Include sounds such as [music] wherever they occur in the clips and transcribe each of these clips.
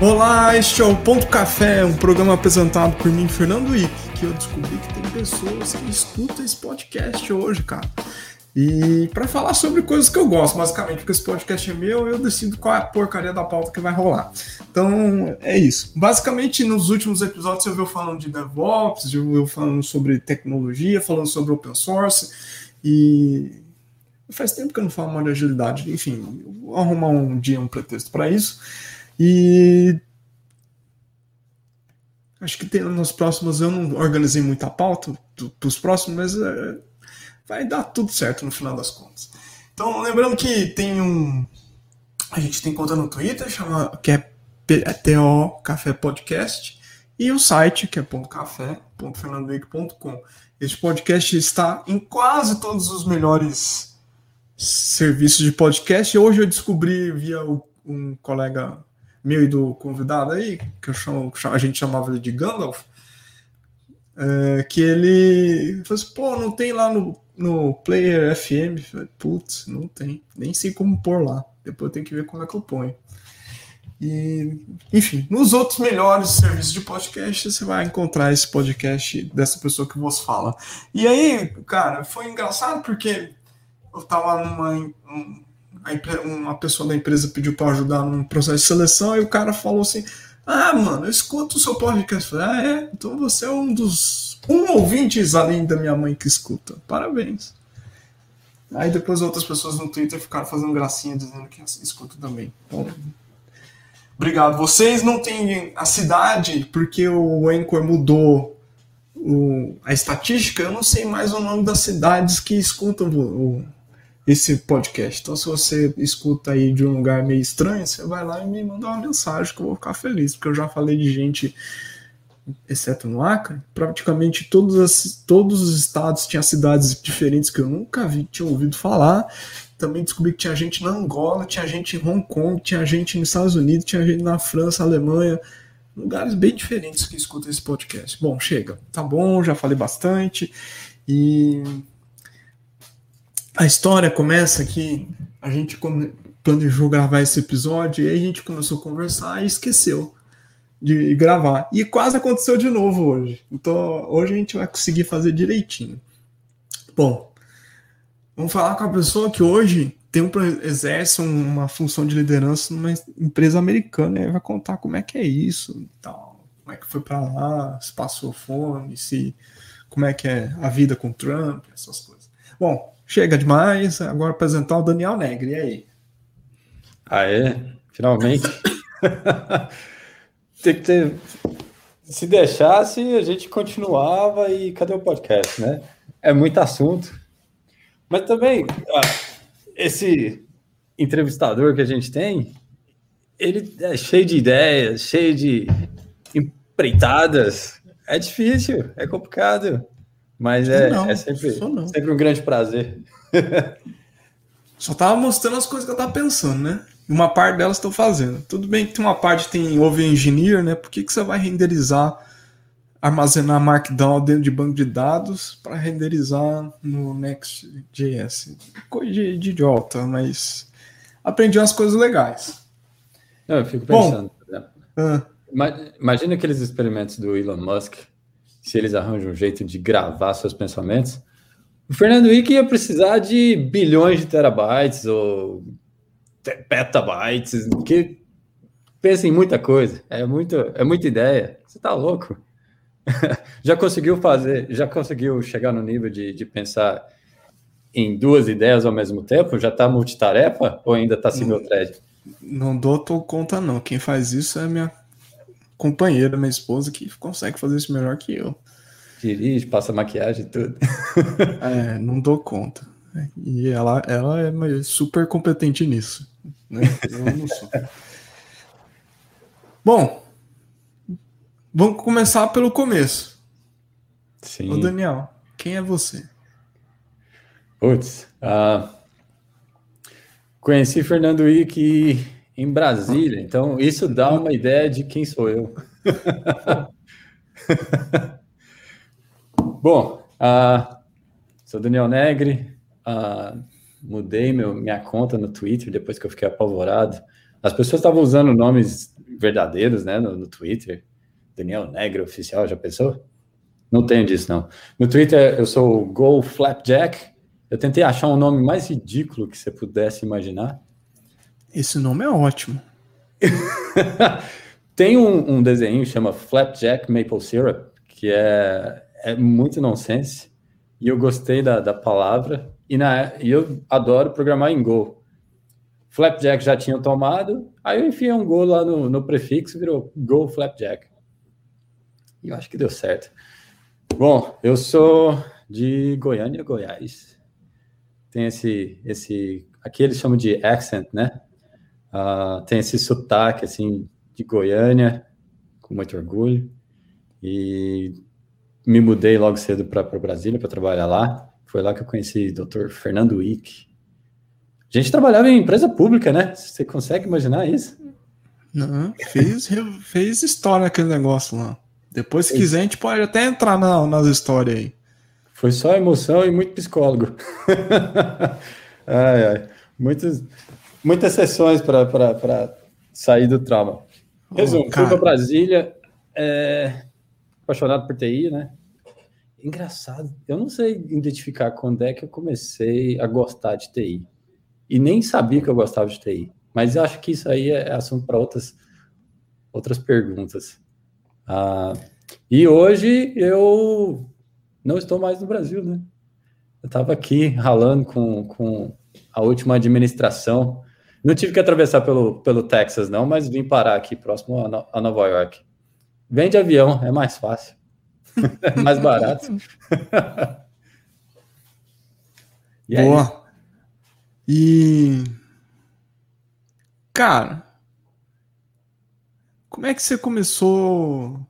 Olá, este é o Ponto Café, um programa apresentado por mim, Fernando Wick, que eu descobri que tem pessoas que escutam esse podcast hoje, cara. E para falar sobre coisas que eu gosto, basicamente, porque esse podcast é meu, eu decido qual é a porcaria da pauta que vai rolar. Então, é isso. Basicamente, nos últimos episódios você viu falando de DevOps, você viu falando sobre tecnologia, falando sobre open source, e faz tempo que eu não falo mais de agilidade. Enfim, vou arrumar um dia um pretexto para isso. E acho que tem, nos próximos eu não organizei muita pauta para os próximos, mas é, vai dar tudo certo no final das contas. Então, lembrando que tem um. A gente tem conta no Twitter, chama, que é TO Café Podcast, e o site, que é .café.fernandowick.com. Este podcast está em quase todos os melhores serviços de podcast. Hoje eu descobri via um colega meu e do convidado aí, que eu chamo, a gente chamava ele de Gandalf, é, que ele falou assim, pô, não tem lá no no Player FM, putz, não tem. Nem sei como pôr lá. Depois eu tenho que ver como é que eu ponho. E, enfim, nos outros melhores serviços de podcast, você vai encontrar esse podcast dessa pessoa que vos fala. E aí, cara, foi engraçado porque eu tava numa. Uma pessoa da empresa pediu para ajudar num processo de seleção e o cara falou assim: Ah, mano, eu escuto o seu podcast. Falei, ah, é? Então você é um dos um ouvintes além da minha mãe que escuta. Parabéns. Aí depois outras pessoas no Twitter ficaram fazendo gracinha dizendo que escuta também. Então, obrigado. Vocês não têm a cidade porque o Anchor mudou o, a estatística. Eu não sei mais o nome das cidades que escutam o, o, esse podcast. Então, se você escuta aí de um lugar meio estranho, você vai lá e me manda uma mensagem que eu vou ficar feliz, porque eu já falei de gente exceto no Acre, praticamente todos, as, todos os estados tinham cidades diferentes que eu nunca vi, tinha ouvido falar. Também descobri que tinha gente na Angola, tinha gente em Hong Kong, tinha gente nos Estados Unidos, tinha gente na França, Alemanha, lugares bem diferentes que escutam esse podcast. Bom, chega, tá bom, já falei bastante. E a história começa que a gente planejou gravar esse episódio e aí a gente começou a conversar e esqueceu de gravar. E quase aconteceu de novo hoje. Então hoje a gente vai conseguir fazer direitinho. Bom, vamos falar com a pessoa que hoje tem um, exerce uma função de liderança numa empresa americana. E vai contar como é que é isso, tal, como é que foi para lá, se passou fome, se como é que é a vida com Trump, essas coisas. Bom, chega demais. Agora apresentar o Daniel Negri. E aí? Ah, é? Finalmente. [laughs] Tem que ter. Se deixasse, a gente continuava e cadê o podcast, né? É muito assunto. Mas também, esse entrevistador que a gente tem, ele é cheio de ideias, cheio de empreitadas. É difícil, é complicado. Mas é, não, é sempre, sempre um grande prazer. [laughs] Só tava mostrando as coisas que eu tava pensando, né? uma parte delas estão fazendo. Tudo bem que tem uma parte que tem Over Engineer, né? Por que, que você vai renderizar, armazenar Markdown dentro de banco de dados para renderizar no Next.js? Coisa de, de, idiota, mas aprendi umas coisas legais. Não, eu fico pensando, Bom, ah, Imagina aqueles experimentos do Elon Musk, se eles arranjam um jeito de gravar seus pensamentos. O Fernando Wick ia precisar de bilhões de terabytes ou petabytes, que pensa em muita coisa, é muito, é muita ideia. Você tá louco? [laughs] já conseguiu fazer, já conseguiu chegar no nível de, de pensar em duas ideias ao mesmo tempo? Já tá multitarefa ou ainda tá single thread? Não dou conta não. Quem faz isso é minha companheira, minha esposa, que consegue fazer isso melhor que eu. Dirige, passa maquiagem e tudo. [laughs] é, não dou conta. E ela, ela é super competente nisso. Né? Eu não sou. [laughs] Bom, vamos começar pelo começo. Sim. Ô Daniel, quem é você? Putz, uh, conheci Fernando Wick em Brasília, então isso dá uma ideia de quem sou eu. [laughs] Bom, uh, sou Daniel Negri, uh, mudei meu, minha conta no Twitter depois que eu fiquei apavorado. As pessoas estavam usando nomes verdadeiros, né, no, no Twitter. Daniel Negro oficial, já pensou? Não tenho disso, não. No Twitter eu sou o Go Flapjack. Eu tentei achar um nome mais ridículo que você pudesse imaginar. Esse nome é ótimo. [laughs] Tem um, um desenho que chama Flapjack Maple Syrup, que é, é muito nonsense. E eu gostei da, da palavra. E, na, e eu adoro programar em Go. Flapjack já tinha tomado, aí eu enfiei um Go lá no, no prefixo, virou Go Flapjack. E eu acho que deu certo. Bom, eu sou de Goiânia, Goiás. Tem esse, esse, aqui eles chamam de accent, né? Uh, tem esse sotaque, assim, de Goiânia, com muito orgulho. E me mudei logo cedo para Brasília para trabalhar lá. Foi lá que eu conheci o Dr. Fernando Wick. A gente trabalhava em empresa pública, né? Você consegue imaginar isso? Não, fez, fez história aquele negócio lá. Depois, se quiser, a gente pode até entrar na, nas histórias aí. Foi só emoção e muito psicólogo. [laughs] ai, ai. Muitas, muitas sessões para sair do trauma. Resumo, oh, fui para Brasília, é, apaixonado por TI, né? Engraçado, eu não sei identificar quando é que eu comecei a gostar de TI. E nem sabia que eu gostava de TI. Mas acho que isso aí é assunto para outras, outras perguntas. Ah, e hoje eu não estou mais no Brasil, né? Eu estava aqui ralando com, com a última administração. Não tive que atravessar pelo, pelo Texas, não, mas vim parar aqui próximo a, no, a Nova York. Vem de avião, é mais fácil. [laughs] é mais barato. [laughs] e Boa. E. Cara, como é que você começou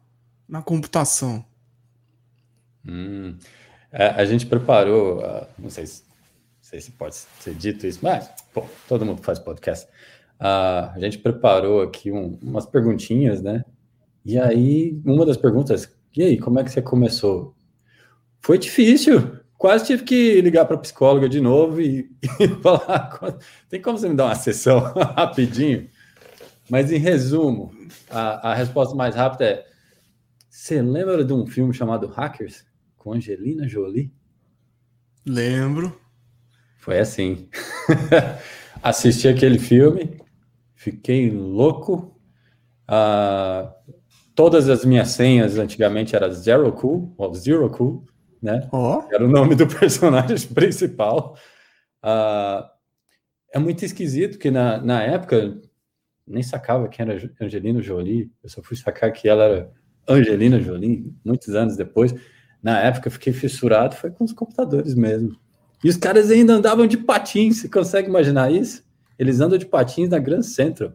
na computação? Hum, a, é, a, gente preparou, uh, não, sei se, sei se pode ser dito isso, mas pô, todo mundo faz podcast. Uh, a gente preparou aqui um, umas perguntinhas, né? E aí, uma das perguntas, e aí, como é que você começou? Foi difícil, quase tive que ligar para a psicóloga de novo e, [laughs] e falar: tem como você me dar uma sessão [laughs] rapidinho? Mas, em resumo, a, a resposta mais rápida é: você lembra de um filme chamado Hackers com Angelina Jolie? Lembro. Foi assim. [laughs] Assisti aquele filme, fiquei louco. Uh, todas as minhas senhas antigamente eram Zero Cool, ou Zero Cool, né? Oh. Era o nome do [laughs] personagem principal. Uh, é muito esquisito que na, na época nem sacava quem era Angelina Jolie, eu só fui sacar que ela era Angelina Jolie, muitos anos depois. Na época eu fiquei fissurado, foi com os computadores mesmo. E os caras ainda andavam de patins, você consegue imaginar isso? Eles andam de patins na Grand Central.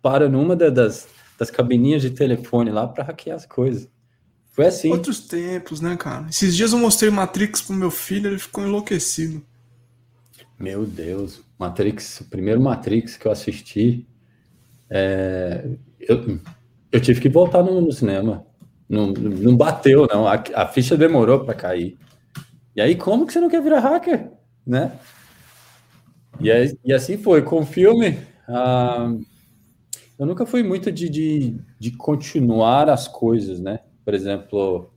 Para numa das, das cabininhas de telefone lá para hackear as coisas. Foi assim. Outros tempos, né, cara? Esses dias eu mostrei Matrix pro meu filho, ele ficou enlouquecido. Meu Deus, Matrix, o primeiro Matrix que eu assisti, é, eu, eu tive que voltar no, no cinema. Não, não bateu, não. A, a ficha demorou para cair. E aí, como que você não quer virar hacker? Né? E, aí, e assim foi. Com o filme, eu nunca fui muito de, de, de, continuar as coisas, né? Por exemplo,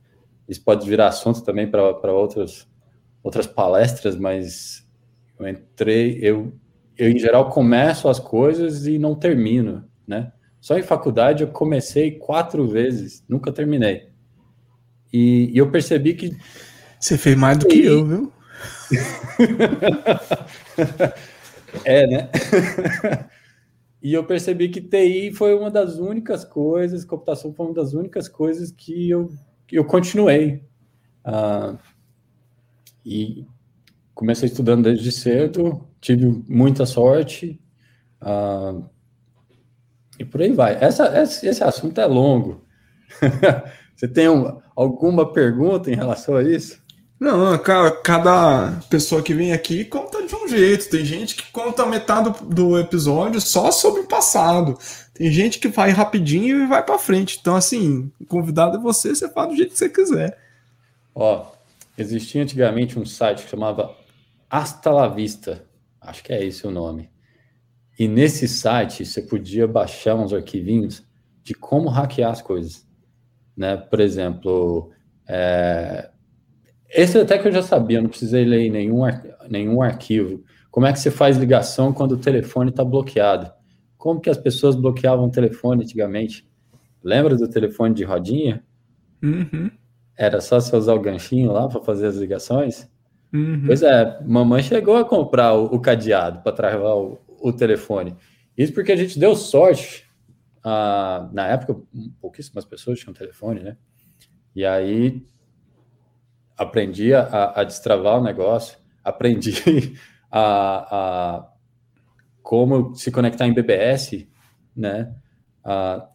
isso pode virar assunto também para outras, outras palestras, mas eu entrei, eu, eu em geral começo as coisas e não termino, né? Só em faculdade eu comecei quatro vezes, nunca terminei. E, e eu percebi que. Você fez mais do que eu, viu? [laughs] é, né? e eu percebi que TI foi uma das únicas coisas, computação foi uma das únicas coisas que eu, eu continuei. Uh, e comecei estudando desde cedo, tive muita sorte. Uh, e por aí vai. Essa, esse, esse assunto é longo. [laughs] Você tem um, alguma pergunta em relação a isso? Não, cara, cada pessoa que vem aqui conta de um jeito. Tem gente que conta metade do, episódio só sobre o passado. Tem gente que vai rapidinho e vai para frente. Então, assim, convidado é você, você fala do jeito que você quiser. Ó, existia antigamente um site que chamava Hasta la Vista. Acho que é esse o nome E nesse site você podia baixar uns arquivinhos de como hackear as coisas. Né? Por exemplo, é... esse até que eu já sabia, não precisei ler nenhum, ar... nenhum arquivo. Como é que você faz ligação quando o telefone está bloqueado? Como que as pessoas bloqueavam o telefone antigamente? Lembra do telefone de rodinha? Uhum. Era só você usar o ganchinho lá para fazer as ligações? Uhum. Pois é, mamãe chegou a comprar o, o cadeado para travar o, o, telefone. Isso porque a gente deu sorte. Ah, na época, pouquíssimas pessoas tinham telefone, né? E aí aprendi a, a destravar o negócio, aprendi [laughs] a, a, como se conectar em BBS, né?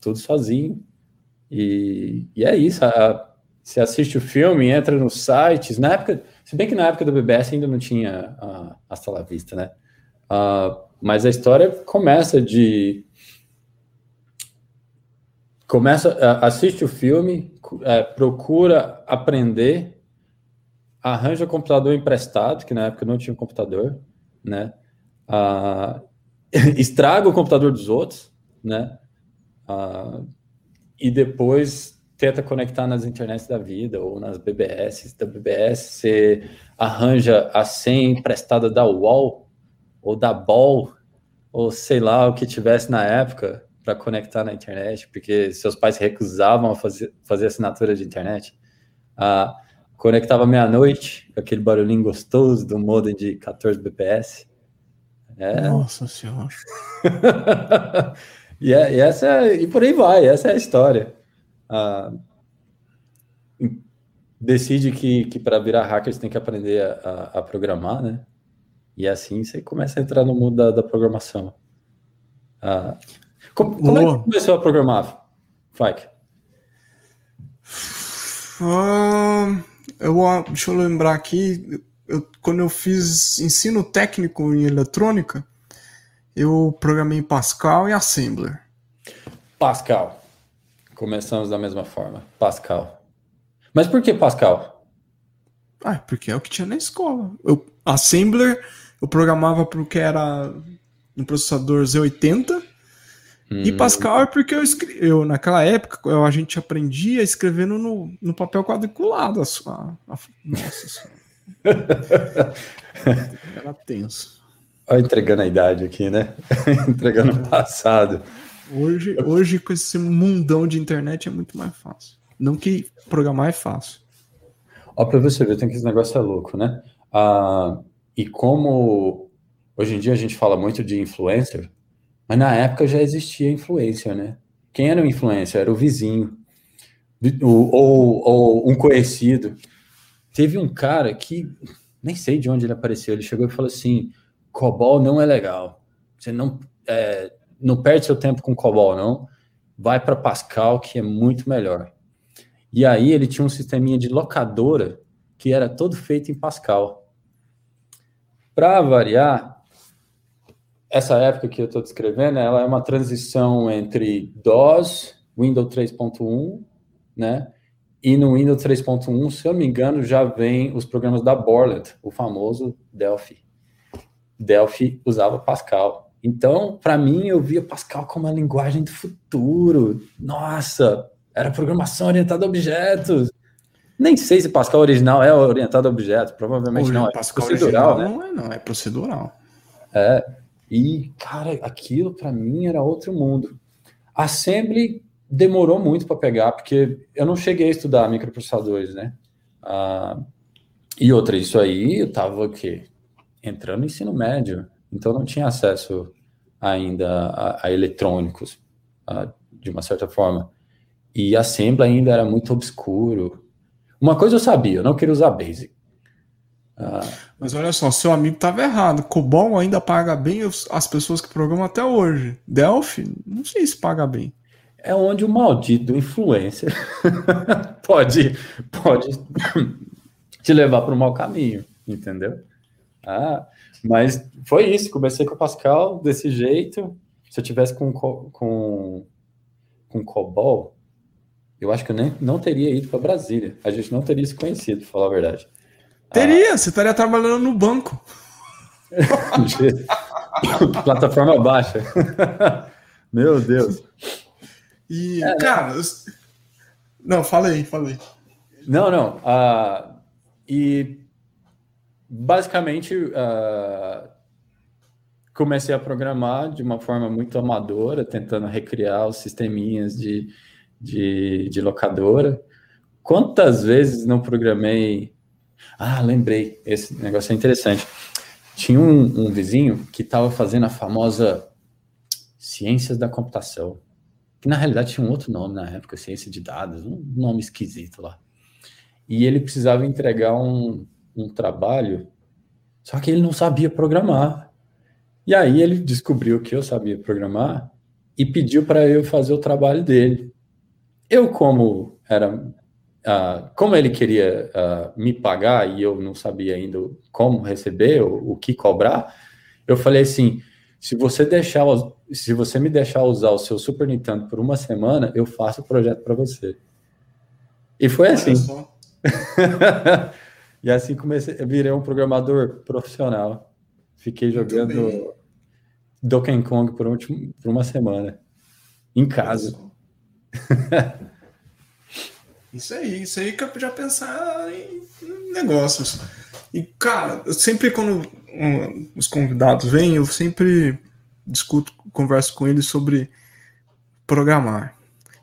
Tudo sozinho. E, e é isso. A, você assiste o filme, entra nos sites. Na época, se bem que na época do BBS ainda não tinha a la Vista, né? Mas a história começa de. Começa, assiste o filme, uh, procura aprender, arranja o computador emprestado, que na época não tinha computador, né? [laughs] estraga o computador dos outros, né? e depois tenta conectar nas internets da vida ou nas BBS. Da BBS você arranja a senha emprestada da UOL ou da BOL ou sei lá o que tivesse na época para conectar na internet, porque seus pais recusavam a fazer, fazer assinatura de internet. Ah, conectava meia-noite, com aquele barulhinho gostoso do modem de 14 bps. É. Nossa senhora. [laughs] e, é, e, essa é, e por aí vai, essa é a história uh, decide que, que para virar hacker você tem que aprender a, a, programar, né? E assim você começa a entrar no mundo da, da programação. Uh, como, como é que você começou a programar, Fike? Uh, eu, deixa eu lembrar aqui, eu, quando eu fiz ensino técnico em eletrônica, eu programei Pascal e Assembler. Pascal. Começamos da mesma forma. Pascal. Mas por que Pascal? Ah, porque é o que tinha na escola. Eu, Assembler, eu programava para o que era no processador Z80. Hum. E Pascal é porque eu, escre... eu naquela época, eu, a gente aprendia escrevendo no, no papel quadriculado. A, a, a... Nossa senhora. [laughs] era tenso. Olha, entregando a idade aqui, né? [laughs] entregando o passado. Hoje, hoje, com esse mundão de internet, é muito mais fácil. Não que programar é fácil. Ó, pra você ver, tem que esse negócio é louco, né? Ah, e como hoje em dia a gente fala muito de influencer, mas na época já existia influencer, né? Quem era o influencer? Era o vizinho, ou, ou, ou um conhecido. Teve um cara que, nem sei de onde ele apareceu, ele chegou e falou assim: COBOL não é legal. Você não. É, não perde seu tempo com COBOL, não. Vai para Pascal, que é muito melhor. E aí ele tinha um sisteminha de locadora que era todo feito em Pascal. Para variar, essa época que eu estou descrevendo, ela é uma transição entre DOS, Windows 3.1, né? E no Windows 3.1, se eu não me engano, já vem os programas da Borland, o famoso Delphi. Delphi usava Pascal. Então, para mim, eu via Pascal como a linguagem do futuro. Nossa, era programação orientada a objetos. Nem sei se Pascal original é orientado a objetos, provavelmente não. É Pascal procedural, né? Não é, não, é procedural. É. E, cara, aquilo para mim era outro mundo. Assembly demorou muito para pegar, porque eu não cheguei a estudar microprocessadores, né? Ah, e outra, isso aí eu tava o quê? Entrando no ensino médio. Então não tinha acesso ainda a, a eletrônicos, de uma certa forma. E Assembly ainda era muito obscuro. Uma coisa eu sabia, eu não queria usar Basic. Ah, Mas olha só, seu amigo estava errado. Cobol ainda paga bem as pessoas que programam até hoje. Delphi, não sei se paga bem. É onde o maldito influencer [laughs] pode, pode [laughs] te levar para o mau caminho, entendeu? Ah, mas foi isso, comecei com o Pascal desse jeito. Se eu tivesse com, com, com COBOL, eu acho que eu nem, não teria ido para Brasília. A gente não teria se conhecido, para falar a verdade. Teria, você estaria trabalhando no banco. [laughs] Plataforma baixa. [laughs] Meu Deus. E, é, cara, não, aí, fala aí. Não, não. Uh, e basicamente uh, comecei a programar de uma forma muito amadora, tentando recriar os sisteminhas de, de, de locadora. Quantas vezes não programei? Ah, lembrei, esse negócio é interessante. Tinha um, um vizinho que estava fazendo a famosa ciências da computação, que na realidade tinha um outro nome na época, ciência de dados, um nome esquisito lá. E ele precisava entregar um, um trabalho, só que ele não sabia programar. E aí ele descobriu que eu sabia programar e pediu para eu fazer o trabalho dele. Eu, como era, uh, como ele queria uh, me pagar e eu não sabia ainda como receber, o, o que cobrar, eu falei assim: se você deixar, se você me deixar usar o seu Super Nintendo por uma semana, eu faço o projeto para você. E foi assim. [laughs] e assim comecei, virei um programador profissional. Fiquei jogando Donkey Kong por, por uma semana. Em casa. [laughs] Isso aí, isso aí que eu podia pensar em negócios. E, cara, eu sempre quando um, os convidados vêm, eu sempre discuto, converso com eles sobre programar.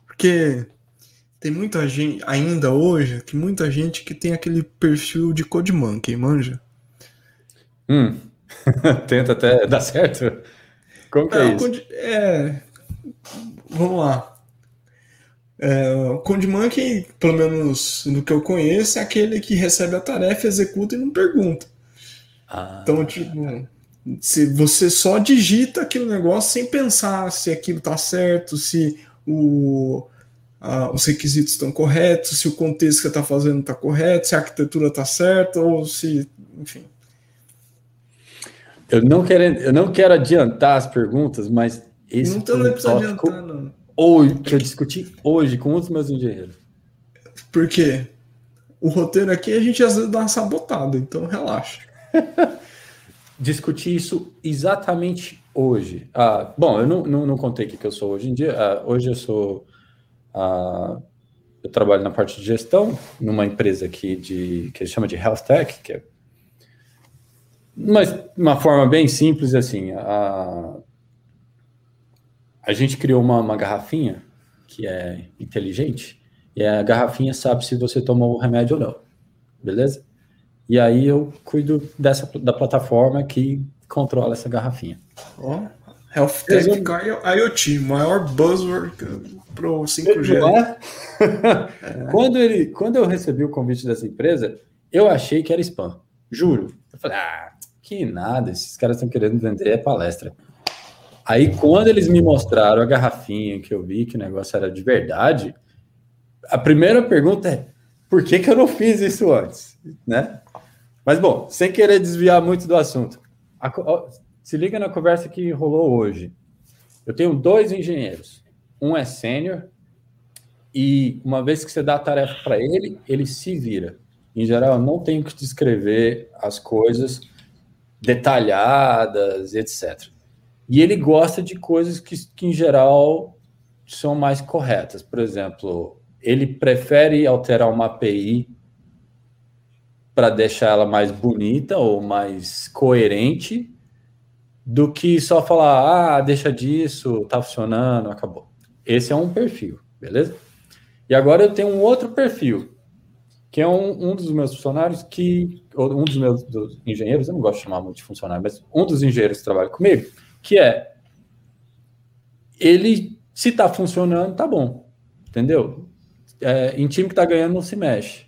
Porque tem muita gente, ainda hoje, que muita gente que tem aquele perfil de Monkey, manja? Hum, [laughs] tenta até dar certo. Como que é, é isso? É, vamos lá. É, o CodeMonkey, pelo menos no que eu conheço, é aquele que recebe a tarefa, executa e não pergunta. Ah. Então, tipo, se você só digita aquele negócio sem pensar se aquilo está certo, se o, a, os requisitos estão corretos, se o contexto que você está fazendo está correto, se a arquitetura está certa, ou se. Enfim. Eu não quero, eu não quero adiantar as perguntas, mas esse não tô tópico hoje, que eu discuti hoje com outros meus engenheiros. Por quê? O roteiro aqui a gente às vezes dá uma sabotada, então relaxa. [laughs] Discuti isso exatamente hoje. Ah, bom, eu não, não, não contei o que eu sou hoje em dia. Ah, hoje eu sou. Ah, eu trabalho na parte de gestão numa empresa aqui de que chama de Health Tech, que é mas uma forma bem simples assim. A, a gente criou uma, uma garrafinha que é inteligente e a garrafinha sabe se você tomou o remédio ou não, beleza? E aí eu cuido dessa da plataforma que controla essa garrafinha. Ó, oh, Health Tech IoT, maior buzzword pro 5G. É? [laughs] quando, ele, quando eu recebi o convite dessa empresa, eu achei que era spam. Juro. Eu falei, ah, que nada, esses caras estão querendo vender é palestra. Aí, quando eles me mostraram a garrafinha, que eu vi que o negócio era de verdade, a primeira pergunta é: por que, que eu não fiz isso antes? Né? Mas, bom, sem querer desviar muito do assunto, a, ó, se liga na conversa que rolou hoje. Eu tenho dois engenheiros. Um é sênior, e uma vez que você dá a tarefa para ele, ele se vira. Em geral, eu não tenho que descrever as coisas detalhadas, etc. E ele gosta de coisas que, que, em geral, são mais corretas. Por exemplo, ele prefere alterar uma API para deixar ela mais bonita ou mais coerente do que só falar, ah, deixa disso, tá funcionando, acabou. Esse é um perfil, beleza? E agora eu tenho um outro perfil, que é um, um dos meus funcionários que, um dos meus dos engenheiros, eu não gosto de chamar muito de funcionário, mas um dos engenheiros que trabalha comigo, que é ele se está funcionando, tá bom, entendeu? É, em time que está ganhando não se mexe.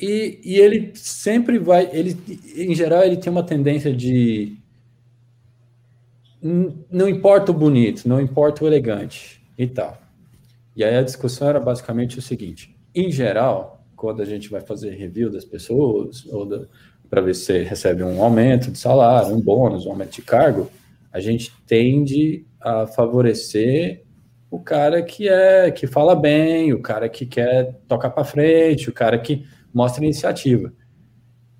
E, e ele sempre vai, ele em geral ele tem uma tendência de não importa o bonito, não importa o elegante e tal. E aí a discussão era basicamente o seguinte: em geral, quando a gente vai fazer review das pessoas ou para ver se recebe um aumento de salário, um bônus, um aumento de cargo, a gente tende a favorecer o cara que é que fala bem, o cara que quer tocar para frente, o cara que mostra iniciativa.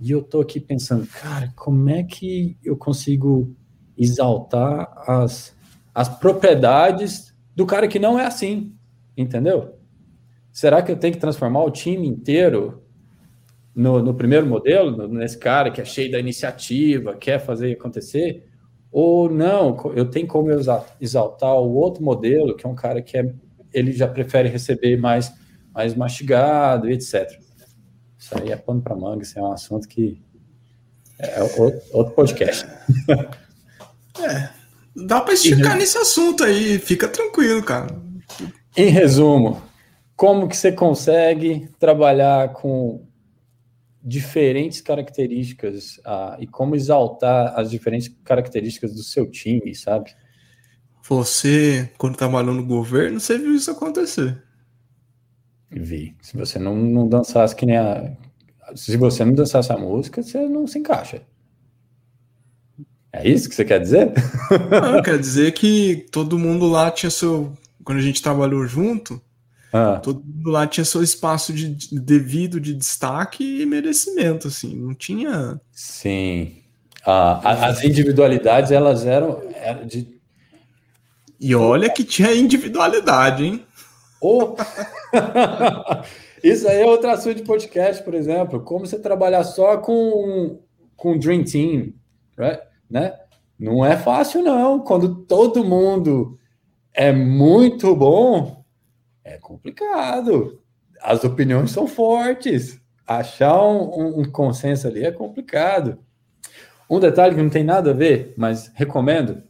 E eu tô aqui pensando, cara, como é que eu consigo exaltar as, as propriedades do cara que não é assim, entendeu? Será que eu tenho que transformar o time inteiro no, no primeiro modelo, nesse cara que é cheio da iniciativa, quer fazer acontecer? Ou não, eu tenho como exaltar o outro modelo, que é um cara que é, ele já prefere receber mais, mais mastigado, etc. Isso aí é pano para manga, isso é um assunto que é outro podcast. [laughs] É, dá para esticar nesse assunto aí, fica tranquilo, cara. Em resumo, como que você consegue trabalhar com diferentes características uh, e como exaltar as diferentes características do seu time, sabe? Você, quando trabalhou no governo, você viu isso acontecer. Vi. Se você não, não dançasse que nem a. Se você não dançasse a música, você não se encaixa. É isso que você quer dizer? Não, quer dizer que todo mundo lá tinha seu. Quando a gente trabalhou junto, ah. Todo mundo lá tinha seu espaço de, de, devido de destaque e merecimento, assim, não tinha. Sim. Ah, as individualidades elas eram, eram de. E olha que tinha individualidade, hein? Oh. [laughs] Isso aí é outro assunto de podcast, por exemplo. Como você trabalhar só com, com Dream Team, né? Não é fácil, não. Quando todo mundo é muito bom, é complicado. As opiniões são fortes. Achar um, um, consenso ali é complicado. Um detalhe que não tem nada a ver, mas recomendo.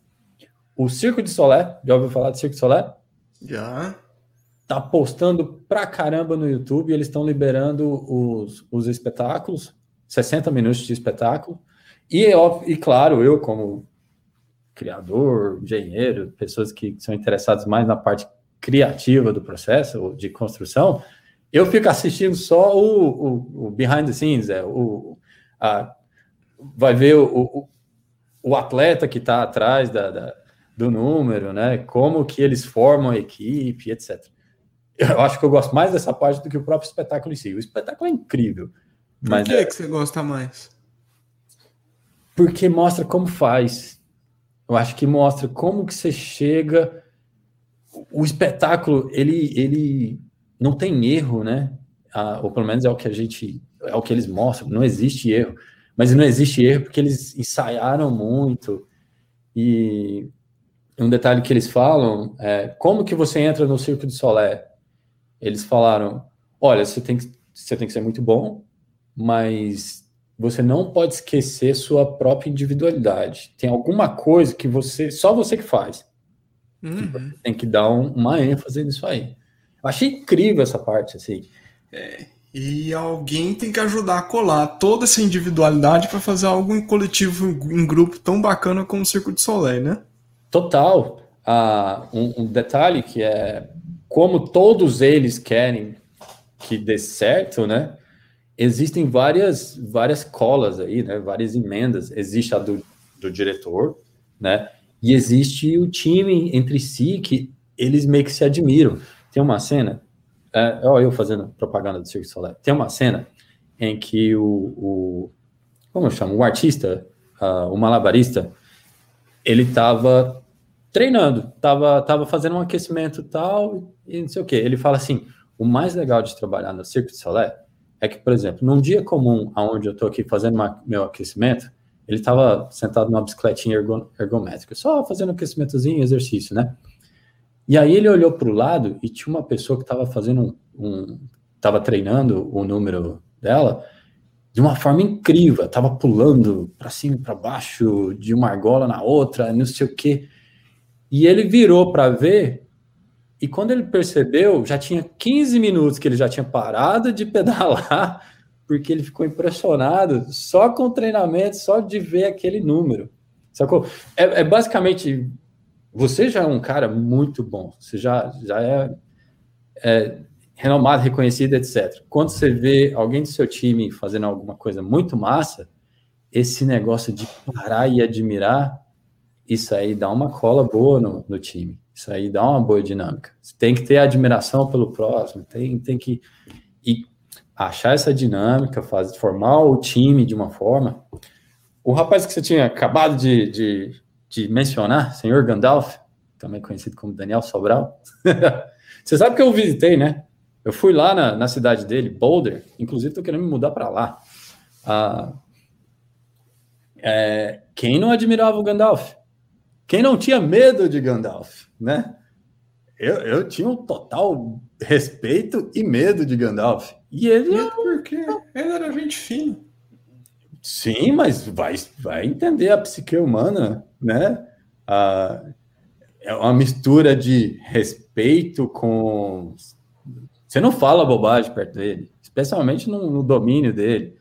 O Circo de Solé, já ouviu falar do Circo de Solé? Já. Tá postando pra caramba no YouTube, eles estão liberando os, os espetáculos, 60 minutos de espetáculo. E, e claro, eu como criador, engenheiro, pessoas que são interessadas mais na parte criativa do processo de construção, eu fico assistindo só o, o, o behind the scenes, é, o, a, vai ver o, o, o atleta que está atrás da, da, do número, né? Como que eles formam a equipe, etc. Eu acho que eu gosto mais dessa parte do que o próprio espetáculo em si. O espetáculo é incrível. Por mas que, é, que você gosta mais? Porque mostra como faz. Eu acho que mostra como que você chega o espetáculo, ele, ele não tem erro, né? Ah, ou pelo menos é o que a gente, é o que eles mostram, não existe erro. Mas não existe erro porque eles ensaiaram muito. E um detalhe que eles falam é como que você entra no Circo de Solé? Eles falaram: olha, você tem que, você tem que ser muito bom, mas você não pode esquecer sua própria individualidade. Tem alguma coisa que você, só você que faz. Uhum. Tem que dar um, uma ênfase nisso aí. Eu achei incrível essa parte, assim. É, e alguém tem que ajudar a colar toda essa individualidade para fazer algo em coletivo, em grupo tão bacana como o Circo de Soleil, né? Total. Ah, um, um detalhe que é como todos eles querem que dê certo, né? Existem várias várias colas aí, né? Várias emendas. Existe a do, do diretor, né? E existe o time entre si que eles meio que se admiram. Tem uma cena, é, ó, eu fazendo propaganda do Cirque Soleil, tem uma cena em que o, o como eu chamo, o artista, uh, o malabarista, ele estava treinando, estava tava fazendo um aquecimento tal, e não sei o que. Ele fala assim: o mais legal de trabalhar no Cirque Soleil é que, por exemplo, num dia comum, aonde eu estou aqui fazendo uma, meu aquecimento, ele estava sentado numa bicicletinha ergométrica, só fazendo aquecimentozinho, exercício, né? E aí ele olhou para o lado e tinha uma pessoa que estava fazendo um, estava treinando o número dela de uma forma incrível, estava pulando para cima para baixo de uma argola na outra, não sei o quê. E ele virou para ver e quando ele percebeu, já tinha 15 minutos que ele já tinha parado de [laughs] pedalar porque ele ficou impressionado só com o treinamento, só de ver aquele número. Sacou? É, é basicamente, você já é um cara muito bom, você já, já é, é renomado, reconhecido, etc. Quando você vê alguém do seu time fazendo alguma coisa muito massa, esse negócio de parar e admirar, isso aí dá uma cola boa no, no time. Isso aí dá uma boa dinâmica. Você tem que ter admiração pelo próximo, tem, tem que. E achar essa dinâmica, fazer, formar o time de uma forma. O rapaz que você tinha acabado de, de, de mencionar, senhor Gandalf, também conhecido como Daniel Sobral. [laughs] Você sabe que eu visitei, né? Eu fui lá na, na cidade dele, Boulder, inclusive estou querendo me mudar para lá. Ah, é, quem não admirava o Gandalf? Quem não tinha medo de Gandalf, né? Eu, eu tinha um total respeito e medo de Gandalf. E ele. Medo por quê? Ele era gente fina. Sim, mas vai, vai entender a psique humana, né? Ah, é uma mistura de respeito com. Você não fala bobagem perto dele, especialmente no, no domínio dele.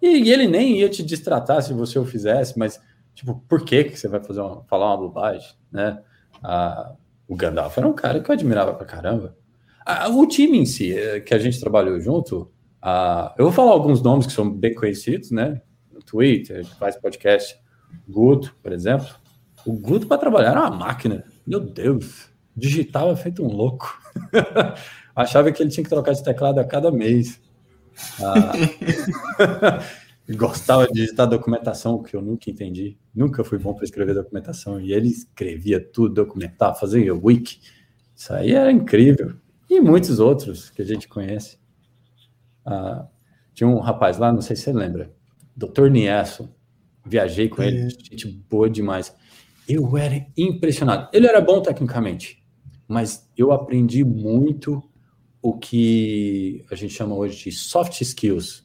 E, e, ele nem ia te distratar se você o fizesse, mas, tipo, por que, que você vai fazer uma, falar uma bobagem, né? Ah, o Gandalf era um cara que eu admirava pra caramba. O time em si, eh, que a gente trabalhou junto, eu vou falar alguns nomes que são bem conhecidos, né? No Twitter, faz podcast. Guto, por exemplo. O Guto para trabalhar era uma máquina. Meu Deus, digitava feito um louco. [laughs] Achava que ele tinha que trocar de teclado a cada mês. Ah, [laughs] gostava de digitar documentação, que eu nunca entendi. Nunca fui bom para escrever documentação. E ele escrevia tudo, documentava, fazia wiki. Isso aí era incrível. E muitos outros que a gente conhece. Ah, tinha um rapaz lá, não sei se você lembra, Dr. Niesso. Viajei com é. ele, gente boa demais. Eu era impressionado. Ele era bom tecnicamente, mas eu aprendi muito o que a gente chama hoje de soft skills.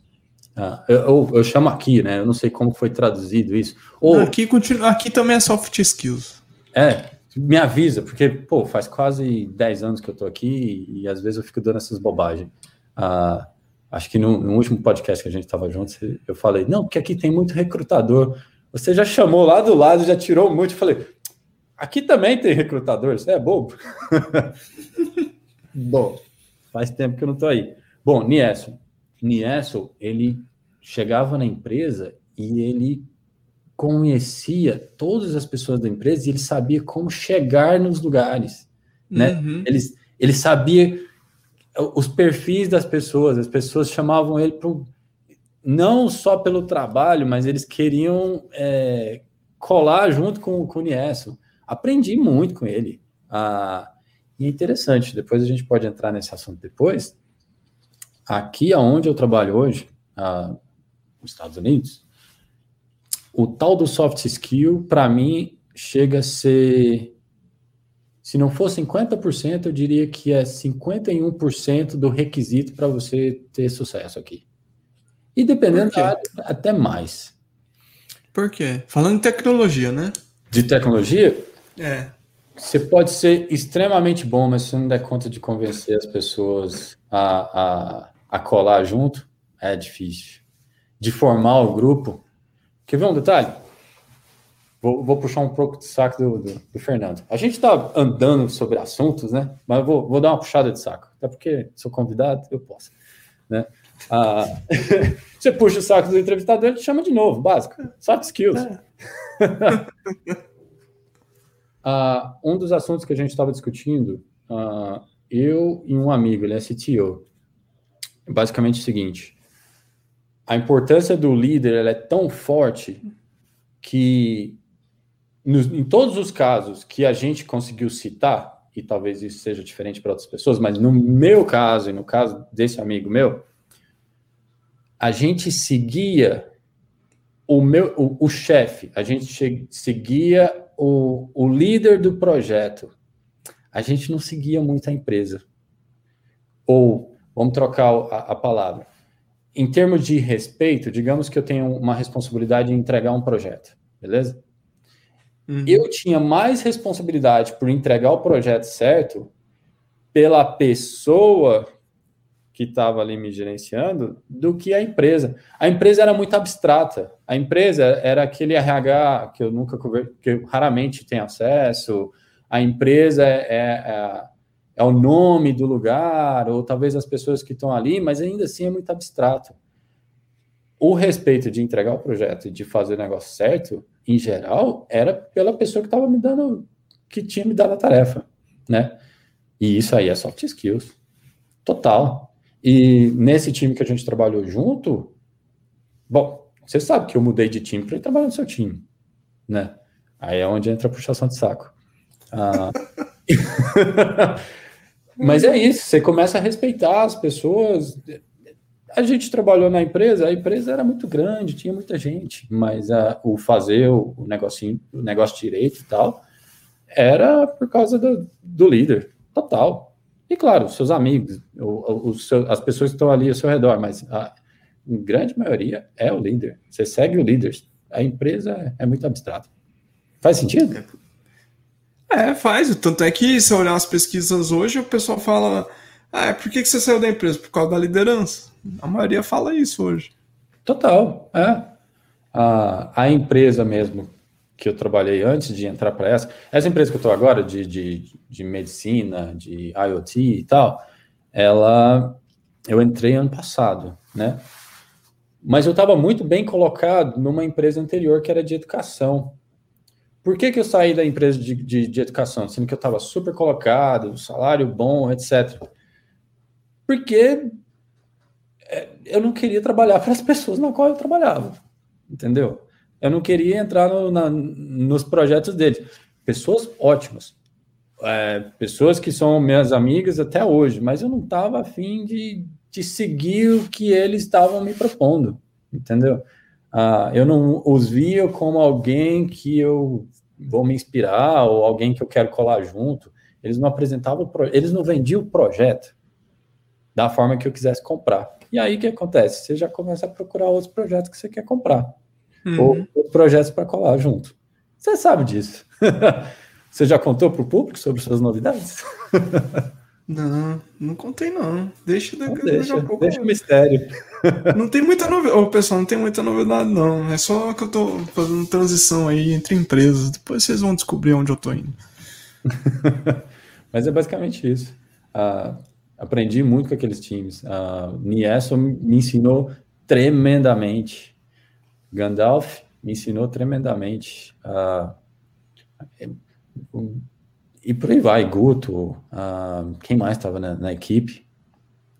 Uh, eu, eu, eu, chamo aqui, né? Eu não sei como foi traduzido isso. Ou, aqui, continua, aqui também é soft skills. É, me avisa, porque, pô, faz quase 10 anos que eu tô aqui e, e às vezes eu fico dando essas bobagens. Uh, acho que no, no, último podcast que a gente estava junto, eu falei, não, porque aqui tem muito recrutador. Você já chamou lá do lado, já tirou muito. Eu falei, aqui também tem recrutador, você é bobo. [laughs] Bom, faz tempo que eu não estou aí. Bom, Nieso. Nieso, ele chegava na empresa e ele conhecia todas as pessoas da empresa e ele sabia como chegar nos lugares, né? Uhum. Ele, ele sabia os perfis das pessoas, as pessoas chamavam ele para não só pelo trabalho, mas eles queriam é, colar junto com, com o Nieso. Aprendi muito com ele. Ah, e é interessante, depois a gente pode entrar nesse assunto depois. Aqui aonde eu trabalho hoje, ah, nos Estados Unidos, o tal do soft skill, para mim, chega a ser. Se não for 50%, eu diria que é 51% do requisito para você ter sucesso aqui. E dependendo da área, até mais. Por quê? Falando de tecnologia, né? De tecnologia? É. Você pode ser extremamente bom, mas se não der conta de convencer as pessoas a, a, a colar junto, é difícil. De formar o grupo. Quer ver um detalhe? Vou, vou puxar um pouco de saco do, do, do Fernando. A gente está andando sobre assuntos, né? Mas vou, vou dar uma puxada de saco. Até porque sou convidado, eu posso. Né? Ah, [laughs] você puxa o saco do entrevistador, ele te chama de novo, básico. Soft skills. É. [laughs] ah, um dos assuntos que a gente estava discutindo, ah, eu e um amigo, ele é CTO, é basicamente o seguinte: a importância do líder é tão forte que, em todos os casos que a gente conseguiu citar, e talvez isso seja diferente para outras pessoas, mas no meu caso e no caso desse amigo meu, a gente seguia o meu o, o chefe, a gente seguia o, o líder do projeto. A gente não seguia muito a empresa. Ou, vamos trocar a, a palavra. Em termos de respeito, digamos que eu tenho uma responsabilidade em entregar um projeto, beleza? Uhum. Eu tinha mais responsabilidade por entregar o projeto certo pela pessoa que estava ali me gerenciando do que a empresa. A empresa era muito abstrata. A empresa era aquele RH que eu nunca que eu raramente tenho acesso. A empresa é, é, é, o nome do lugar, ou talvez as pessoas que estão ali, mas ainda assim é muito abstrato. O respeito de entregar o projeto e de fazer o negócio certo, em geral, era pela pessoa que estava me dando, que tinha me dado a tarefa, né? E isso aí é soft skills. Total. E nesse time que a gente trabalhou junto, bom, você sabe que eu mudei de time para trabalhar no seu time, né? Aí é onde entra a puxação de saco. Ah, [laughs] mas é isso, você começa a respeitar as pessoas. A gente trabalhou na empresa, a empresa era muito grande, tinha muita gente, mas a, o fazer o, o, negocinho, o negócio direito e tal, era por causa do, do líder, total. E claro, seus amigos, o, o seu, as pessoas que estão ali ao seu redor, mas a grande maioria é o líder. Você segue o líder. A empresa é, é muito abstrata. Faz sentido? É, faz. Tanto é que se olhar as pesquisas hoje, o pessoal fala: ah, por que, que você saiu da empresa? Por causa da liderança. A maioria fala isso hoje. Total, é. A, a empresa mesmo que eu trabalhei antes de entrar para essa, essa empresa que eu estou agora, de, de, de medicina, de IoT e tal, ela eu entrei ano passado, né? Mas eu estava muito bem colocado numa empresa anterior que era de educação. Por que, que eu saí da empresa de, de, de educação, sendo que eu estava super colocado, salário bom, etc. Porque é, eu não queria trabalhar para as pessoas na qual eu trabalhava, entendeu? Eu não queria entrar no, na, nos projetos deles. Pessoas ótimas, é, pessoas que são minhas amigas até hoje, mas eu não estava afim de, de seguir o que eles estavam me propondo, entendeu? Ah, eu não os via como alguém que eu vão me inspirar ou alguém que eu quero colar junto. Eles não apresentavam, eles não vendiam o projeto da forma que eu quisesse comprar. E aí o que acontece? Você já começa a procurar outros projetos que você quer comprar. Uhum. Ou outros projetos para colar junto. Você sabe disso. [laughs] você já contou para o público sobre suas novidades? [laughs] Não, não contei não. Deixa não deixa, pouco. Deixa o mistério. Não tem muita novidade. Ô, pessoal, não tem muita novidade, não. É só que eu tô fazendo transição aí entre empresas. Depois vocês vão descobrir onde eu tô indo. [laughs] Mas é basicamente isso. Uh, aprendi muito com aqueles times. Uh, Nieso me ensinou tremendamente. Gandalf me ensinou tremendamente. Uh, e por aí vai, Guto, quem mais estava na, na, equipe?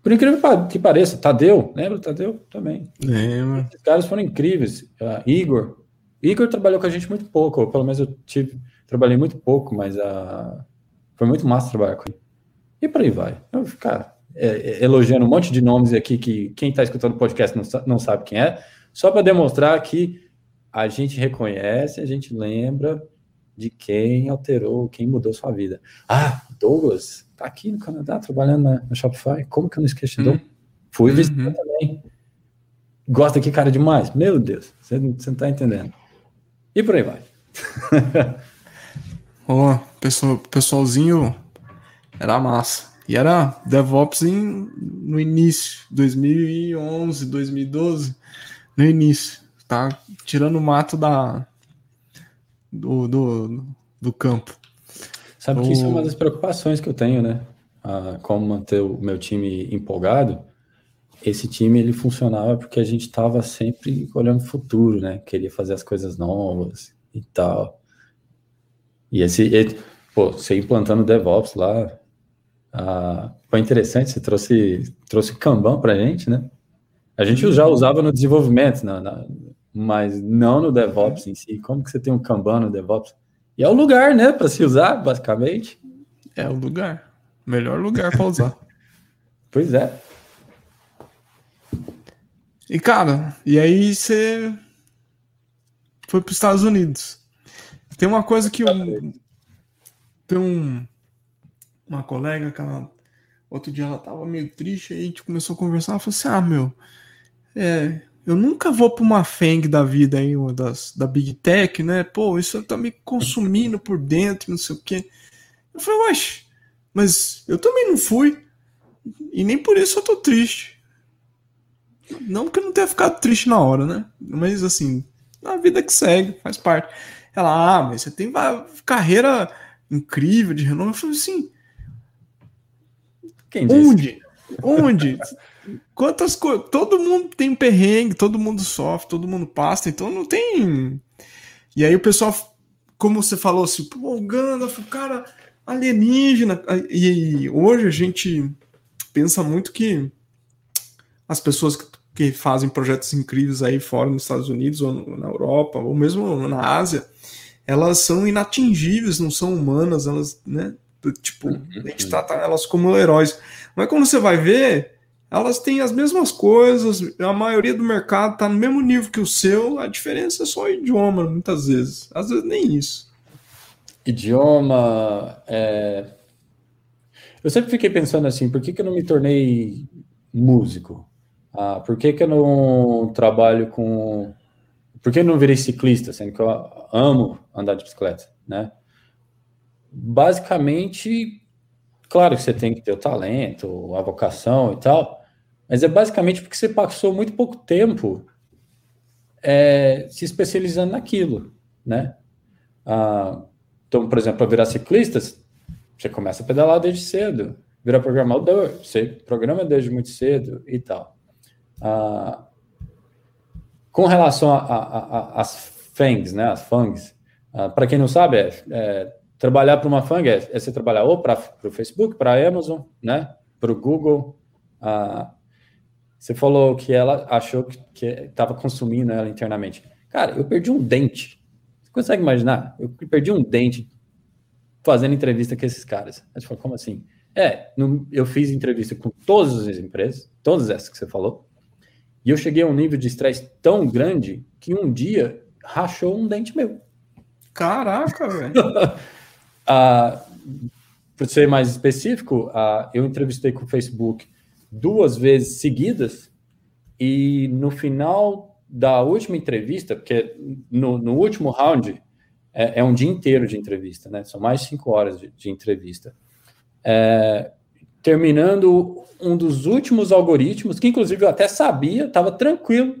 Por incrível que pareça, Tadeu, lembra Tadeu também? Lembro. Os caras foram incríveis. Uh, Igor, Igor trabalhou com a gente muito pouco, ou pelo menos eu tive, trabalhei muito pouco, mas uh, foi muito massa trabalhar com ele. E por aí vai. Eu vou ficar é, é, elogiando um monte de nomes aqui que quem está escutando o podcast não, não sabe quem é, só para demonstrar que a gente reconhece, a gente lembra de quem alterou, quem mudou sua vida. Ah, Douglas, tá aqui no Canadá trabalhando na, na Shopify. Como que eu não esqueci de hum. Fui visitar uhum. também. Gosta que cara demais. Meu Deus, você, você não tá entendendo. E por aí vai. [laughs] Ó, oh, pessoal, pessoalzinho era massa. E era DevOps em, no início, 2011, 2012, no início. Tá tirando o mato da, do, do, do campo. Sabe que isso é uma das preocupações que eu tenho, né? Ah, como manter o meu time empolgado. Esse time ele funcionava porque a gente estava sempre olhando o futuro, né? Queria fazer as coisas novas e tal. E esse, ele, pô, você implantando DevOps lá, ah, foi interessante. Você trouxe trouxe o Kanban para a gente, né? A gente já usava no desenvolvimento, na, na mas não no DevOps em si. Como que você tem um Kanban no DevOps? E é o lugar, né, para se usar, basicamente. É o lugar. Melhor lugar para usar. [laughs] pois é. E cara, e aí você foi para os Estados Unidos. Tem uma coisa que eu, tem um uma colega que ela, outro dia ela tava meio triste aí a gente começou a conversar, ela falou assim: "Ah, meu, é, eu nunca vou para uma Feng da vida aí, uma das da Big Tech, né? Pô, isso tá me consumindo por dentro, não sei o quê. Eu falei, ué, mas eu também não fui. E nem por isso eu tô triste. Não que eu não tenha ficado triste na hora, né? Mas assim, a vida que segue, faz parte. Ela, ah, mas você tem uma carreira incrível de renome. Eu falei assim. Quem disse? Onde? Onde? [laughs] Quantas coisas. Todo mundo tem perrengue, todo mundo sofre, todo mundo passa, então não tem. E aí o pessoal, como você falou assim, pô, o Gandalf, o cara alienígena. E hoje a gente pensa muito que as pessoas que fazem projetos incríveis aí fora nos Estados Unidos ou na Europa, ou mesmo na Ásia, elas são inatingíveis, não são humanas, elas, né? Tipo, uhum. a gente trata elas como heróis. Mas quando você vai ver, elas têm as mesmas coisas, a maioria do mercado está no mesmo nível que o seu, a diferença é só o idioma, muitas vezes. Às vezes nem isso. Idioma. É... Eu sempre fiquei pensando assim, por que, que eu não me tornei músico? Ah, por que, que eu não trabalho com. Por que eu não virei ciclista, sendo que eu amo andar de bicicleta, né? Basicamente, claro que você tem que ter o talento, a vocação e tal, mas é basicamente porque você passou muito pouco tempo é, se especializando naquilo, né? Ah, então, por exemplo, para virar ciclista, você começa a pedalar desde cedo, virar programador, você programa desde muito cedo e tal. Ah, com relação às FANGs, né, as FANGs, ah, para quem não sabe, é, é trabalhar para uma FANG é, é, você trabalhar ou para o Facebook, para a Amazon, né, para o Google. Ah, você falou que ela achou que estava consumindo ela internamente. Cara, eu perdi um dente. Você consegue imaginar? Eu perdi um dente fazendo entrevista com esses caras. A gente falou, como assim? É, no, eu fiz entrevista com todas as empresas, todas essas que você falou, e eu cheguei a um nível de estresse tão grande que um dia rachou um dente meu. Caraca, [laughs] velho. ah, Para ser mais específico, ah, eu entrevistei com o Facebook duas vezes seguidas e no final da última entrevista, porque no, no último round é, é, um dia inteiro de entrevista, né? São mais cinco horas de, de entrevista. É, terminando um dos últimos algoritmos, que inclusive eu até sabia, estava tranquilo.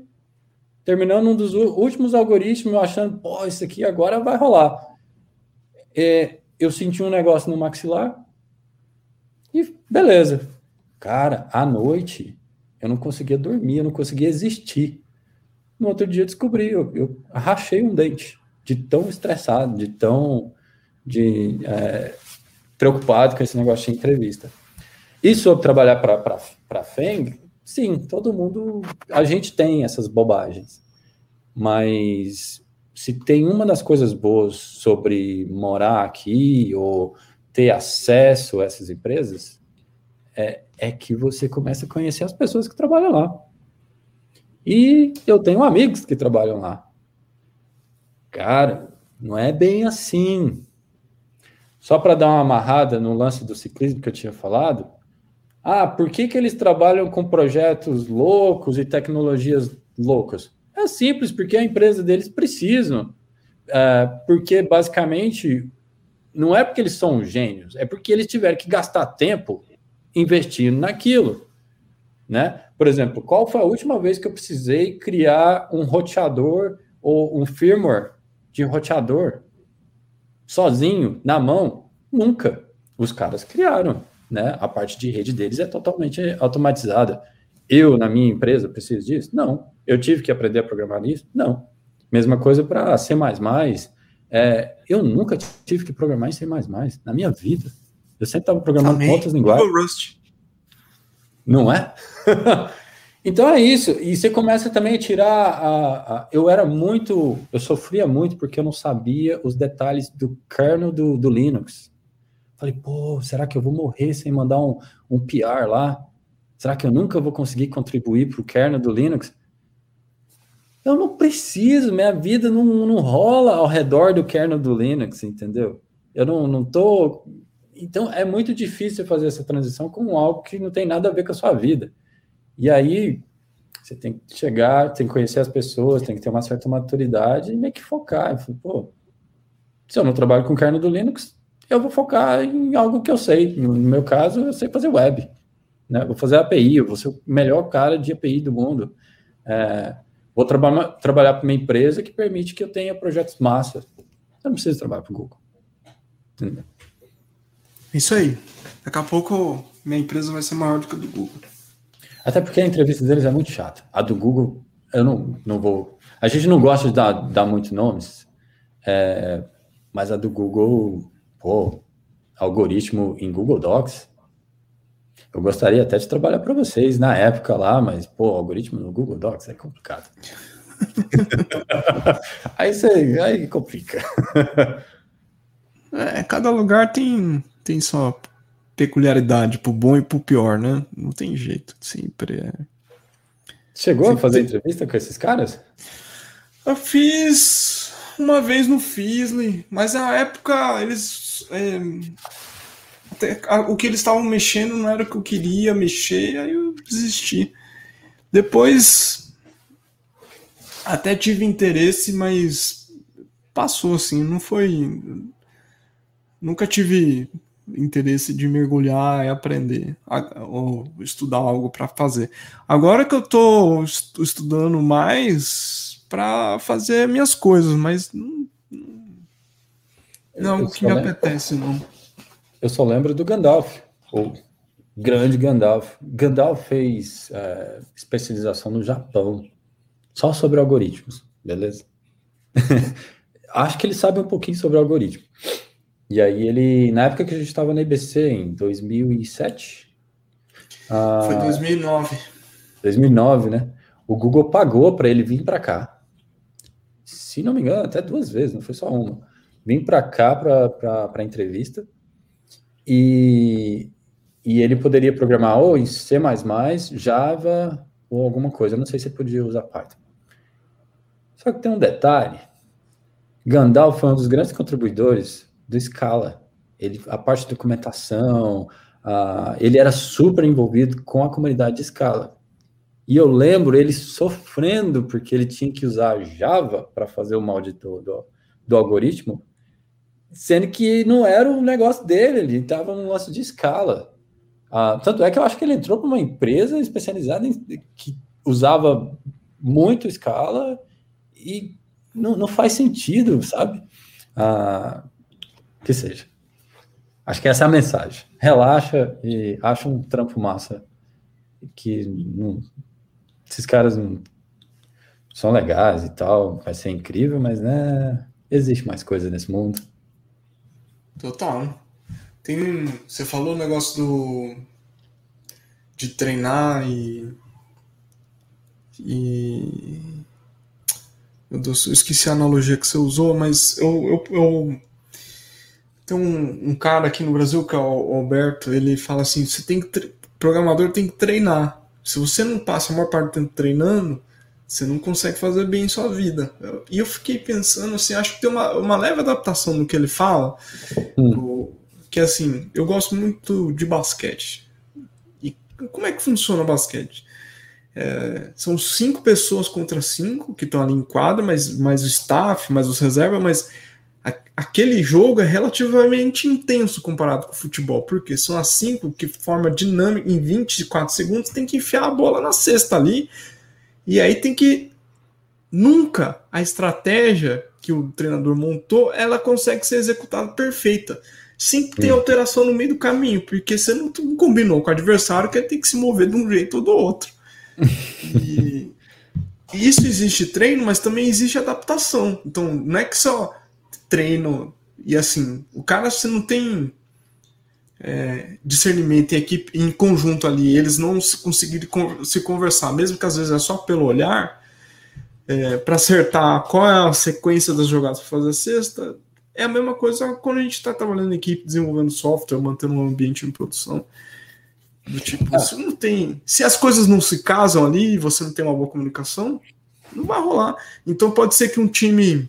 Terminando um dos últimos algoritmos, achando, pô, isso aqui agora vai rolar. É, eu senti um negócio no maxilar e beleza. Cara, à noite eu não conseguia dormir, eu não conseguia existir. No outro dia eu descobri, eu, eu rachei um dente, de tão estressado, de tão de, é, preocupado com esse negócio de entrevista. E sobre trabalhar para a FENG, sim, todo mundo, a gente tem essas bobagens, mas se tem uma das coisas boas sobre morar aqui ou ter acesso a essas empresas, é, é que você começa a conhecer as pessoas que trabalham lá. E eu tenho amigos que trabalham lá. Cara, não é bem assim. Só para dar uma amarrada no lance do ciclismo que eu tinha falado, ah, por que, que eles trabalham com projetos loucos e tecnologias loucas? É simples, porque a empresa deles precisam. É, porque, basicamente, não é porque eles são gênios, é porque eles tiveram que gastar tempo investindo naquilo. Né? Por exemplo, qual foi a última vez que eu precisei criar um roteador ou um firmware de roteador sozinho, na mão? Nunca. Os caras criaram né? A parte de rede deles é totalmente automatizada. Eu, na minha empresa, preciso disso? Não. Eu tive que aprender a programar isso? Não. Mesma coisa para C++. É, eu nunca tive que programar em C++ na minha vida. Eu sempre estava programando Também. outras linguagens. Rust. Não é? [laughs] então é isso. E você começa também a tirar. A, a, eu era muito. Eu sofria muito porque eu não sabia os detalhes do kernel do, do Linux. Falei, pô, será que eu vou morrer sem mandar um, um PR lá? Será que eu nunca vou conseguir contribuir para o kernel do Linux? Eu não preciso, minha vida não, não rola ao redor do kernel do Linux, entendeu? Eu não, não tô. Então é muito difícil fazer essa transição com algo que não tem nada a ver com a sua vida. E aí você tem que chegar, tem que conhecer as pessoas, tem que ter uma certa maturidade e meio que focar. Pô, se eu não trabalho com kernel do Linux, eu vou focar em algo que eu sei. No meu caso, eu sei fazer web. Né? Vou fazer API, eu vou ser o melhor cara de API do mundo. É, vou traba trabalhar para uma empresa que permite que eu tenha projetos massa. Eu não preciso trabalhar para o Google. Entendeu? Isso aí. Daqui a pouco minha empresa vai ser maior do que a do Google. Até porque a entrevista deles é muito chata. A do Google, eu não, não vou. A gente não gosta de dar, dar muitos nomes, é, mas a do Google pô, algoritmo em Google Docs. Eu gostaria até de trabalhar para vocês na época lá, mas, pô, algoritmo no Google Docs é complicado. [laughs] aí você aí complica. É, cada lugar tem, tem sua peculiaridade pro bom e pro pior, né? Não tem jeito, sempre é. Chegou sempre a fazer tem... entrevista com esses caras? Eu fiz uma vez no Fisley, mas na época eles. É, o que eles estavam mexendo não era o que eu queria mexer, aí eu desisti. Depois até tive interesse, mas passou assim, não foi. Nunca tive interesse de mergulhar e aprender ou estudar algo para fazer. Agora que eu estou estudando mais para fazer minhas coisas, mas não, não é algo que me lembro, apetece, não. Eu só lembro do Gandalf, o grande Gandalf. Gandalf fez é, especialização no Japão, só sobre algoritmos, beleza? [laughs] Acho que ele sabe um pouquinho sobre algoritmo. E aí ele, na época que a gente estava na IBC, em 2007? Ah, Foi 2009. 2009, né? O Google pagou para ele vir para cá. Se não me engano, até duas vezes, não foi só uma. Vim para cá para entrevista e, e ele poderia programar ou em C++, Java ou alguma coisa. Eu não sei se ele podia usar Python. Só que tem um detalhe. Gandalf foi um dos grandes contribuidores do Scala. Ele, a parte de documentação, ele era super envolvido com a comunidade de Scala. E eu lembro ele sofrendo porque ele tinha que usar Java para fazer o mal do, do, do, algoritmo, sendo que não era o negócio dele, ele estava no negócio de escala. Uh, tanto é que eu acho que ele entrou para uma empresa especializada em, que usava muito escala e não, não faz sentido, sabe? Uh, que seja. Acho que essa é a mensagem. Relaxa e acha um trampo massa. Que não, esses caras não, são legais e tal, vai ser incrível, mas né, existe mais coisa nesse mundo. Total. Tem, você falou o negócio do de treinar e e eu esqueci a analogia que você usou, mas eu, eu, eu tem um, um, cara aqui no Brasil, que é o Alberto, ele fala assim: você tem que. Programador tem que treinar. Se você não passa a maior parte do tempo treinando, você não consegue fazer bem em sua vida. E eu, fiquei pensando assim, acho que tem uma, uma leve adaptação no que ele fala, hum. que é assim, eu gosto muito de basquete. E como é que funciona o basquete? É, são cinco pessoas contra cinco que estão ali em quadra, mais, mais o staff, mais os reservas, mas aquele jogo é relativamente intenso comparado com o futebol, porque são as cinco que forma dinâmica em 24 segundos, tem que enfiar a bola na cesta ali, e aí tem que nunca a estratégia que o treinador montou, ela consegue ser executada perfeita. Sempre tem alteração no meio do caminho, porque você não combinou com o adversário que ele tem que se mover de um jeito ou do outro. [laughs] e isso existe treino, mas também existe adaptação. Então, não é que só treino. E assim, o cara, se não tem é, discernimento em equipe, em conjunto ali, eles não se conseguirem se conversar, mesmo que às vezes é só pelo olhar, é, para acertar qual é a sequência das jogadas para fazer a cesta, é a mesma coisa quando a gente está trabalhando em equipe, desenvolvendo software, mantendo um ambiente em produção. Do tipo, ah. se não tem. Se as coisas não se casam ali e você não tem uma boa comunicação, não vai rolar. Então pode ser que um time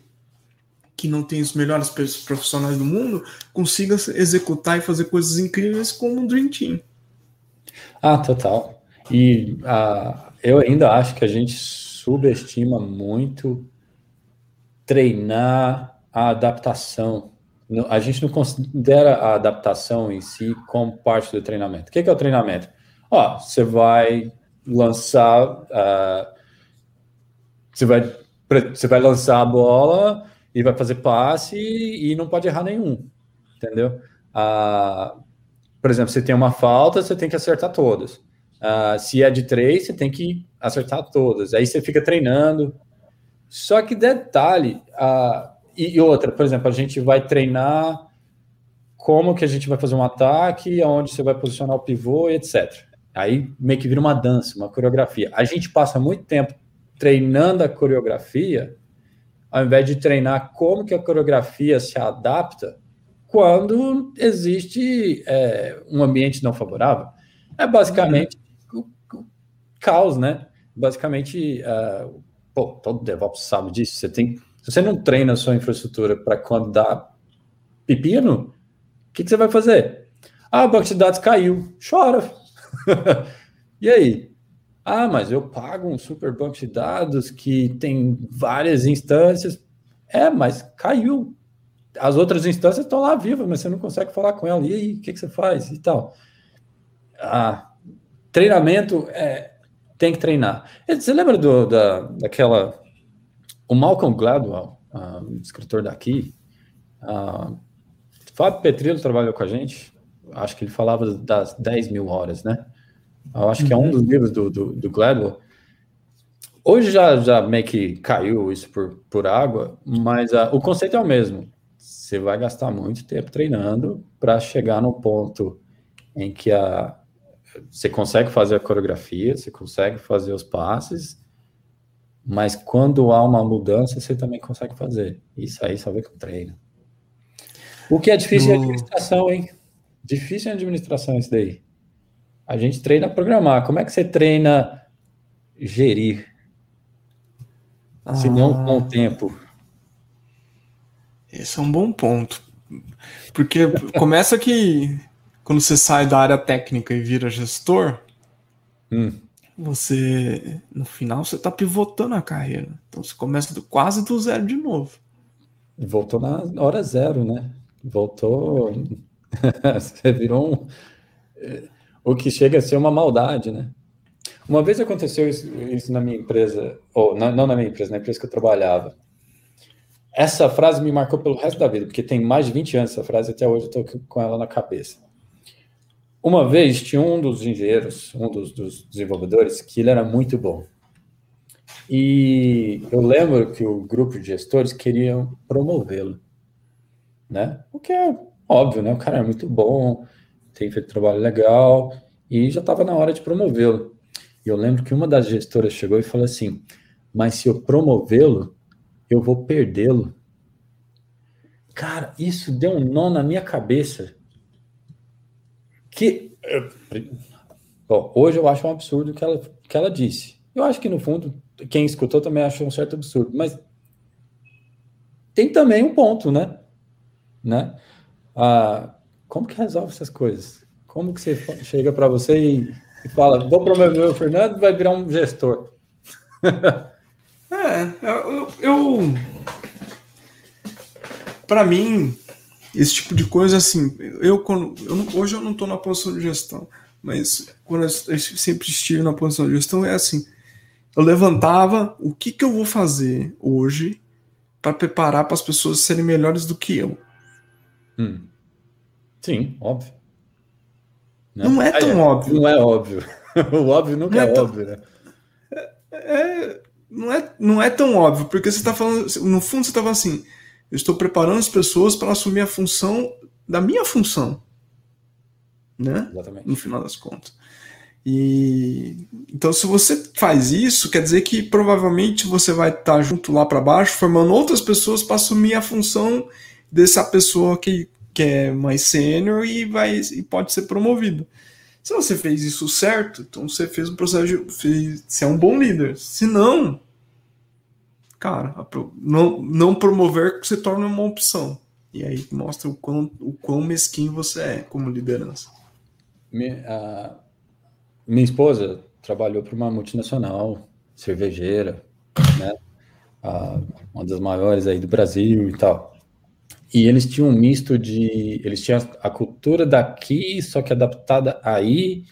que não tem os melhores profissionais do mundo, consiga executar e fazer coisas incríveis como um Dream Team. Ah, total. E uh, eu ainda acho que a gente subestima muito treinar a adaptação. A gente não considera a adaptação em si como parte do treinamento. O que é, o treinamento? Ó, você vai lançar, uh, você vai você vai lançar a bola e vai fazer passe e, e não pode errar nenhum, entendeu? Ah, por exemplo, você tem uma falta, você tem que acertar todas. Ah, se é de três, você tem que acertar todas. Aí você fica treinando. Só que detalhe, ah, e, e outra, por exemplo, a gente vai treinar como que a gente vai fazer um ataque, aonde você vai posicionar o pivô, etc. Aí meio que vira uma dança, uma coreografia. A gente passa muito tempo treinando a coreografia, ao invés de treinar como que a coreografia se adapta quando existe é, um ambiente não favorável. É basicamente uhum. o, o, caos, né? Basicamente, uh, pô, todo DevOps sabe disso. Você tem, se você não treina a sua infraestrutura para quando dá pepino, o que, que, você vai fazer? Ah, o banco de dados caiu. Chora. [laughs] e aí? Ah, mas eu pago um super banco de dados que tem várias instâncias. É, mas caiu. As outras instâncias estão lá vivas, mas você não consegue falar com ela. E aí, o que, que você faz? E tal. Ah, treinamento é, tem que treinar. Você lembra do, da, daquela. O Malcolm Gladwell, uh, escritor daqui, uh, Fábio Petrillo trabalhou com a gente, acho que ele falava das 10 mil horas, né? Eu acho que é um uhum. dos livros do, do, do Gladwell. Hoje já, já meio que caiu isso por, por água, mas uh, o conceito é o mesmo. Você vai gastar muito tempo treinando para chegar no ponto em que a, você consegue fazer a coreografia, você consegue fazer os passes, mas quando há uma mudança, você também consegue fazer. Isso aí só vê com treino. O que é difícil no... é administração, hein? Difícil em administração isso daí. A gente treina a programar. Como é que você treina gerir? Ah, Se não com o tempo. Esse é um bom ponto. Porque começa que quando você sai da área técnica e vira gestor, hum. você no final você está pivotando a carreira. Então você começa do, quase do zero de novo. Voltou na hora zero, né? Voltou. [laughs] você virou um. O que chega a ser uma maldade, né? Uma vez aconteceu isso, na minha empresa, ou na, não na minha empresa, na empresa que eu trabalhava. Essa frase me marcou pelo resto da vida, porque tem mais de 20 anos essa frase, até hoje eu estou com ela na cabeça. Uma vez tinha um dos engenheiros, um dos, dos desenvolvedores, que ele era muito bom. E eu lembro que o grupo de gestores queriam promovê-lo, né? O que é óbvio, né? O cara é muito bom, tem feito trabalho legal e já estava na hora de promovê-lo. E eu lembro que uma das gestoras chegou e falou assim: "Mas se eu promovê-lo, eu vou perdê-lo". Cara, isso deu um nó na minha cabeça que bom, hoje eu acho um absurdo o que ela, que ela disse. Eu acho que no fundo quem escutou também achou um certo absurdo, mas tem também um ponto, né? né? Ah, como que resolve essas coisas? Como que você chega para você e, e, fala, vou promover o Fernando, vai virar um gestor? [laughs] é, eu, eu para mim esse tipo de coisa, assim, eu, quando, eu não, hoje eu não estou na posição de gestão, mas quando eu, eu, sempre estive na posição de gestão, é assim, eu levantava o que, que eu vou fazer hoje para preparar para as pessoas serem melhores do que eu. Hum. Sim, óbvio. Não, não é tão óbvio. Não é óbvio. [laughs] o óbvio nunca não é, é óbvio, né? É, é, não, é, não é tão óbvio, porque você está falando, no fundo você estava assim, eu estou preparando as pessoas para assumir a função da minha função. Né? Exatamente. No final das contas. E então, se você faz isso, quer dizer que provavelmente você vai estar junto lá para baixo, formando outras pessoas para assumir a função dessa pessoa que, que é mais sênior e vai e pode ser promovido. Se você fez isso certo, então você fez um processo de. Fez, você é um bom líder. Se não, cara, não, não promover se torna uma opção. E aí mostra o quão, o quão mesquinho você é como liderança. Minha, minha esposa trabalhou para uma multinacional cervejeira, né? uma das maiores aí do Brasil e tal. E eles tinham um misto de. Eles tinham a cultura daqui, só que adaptada aí,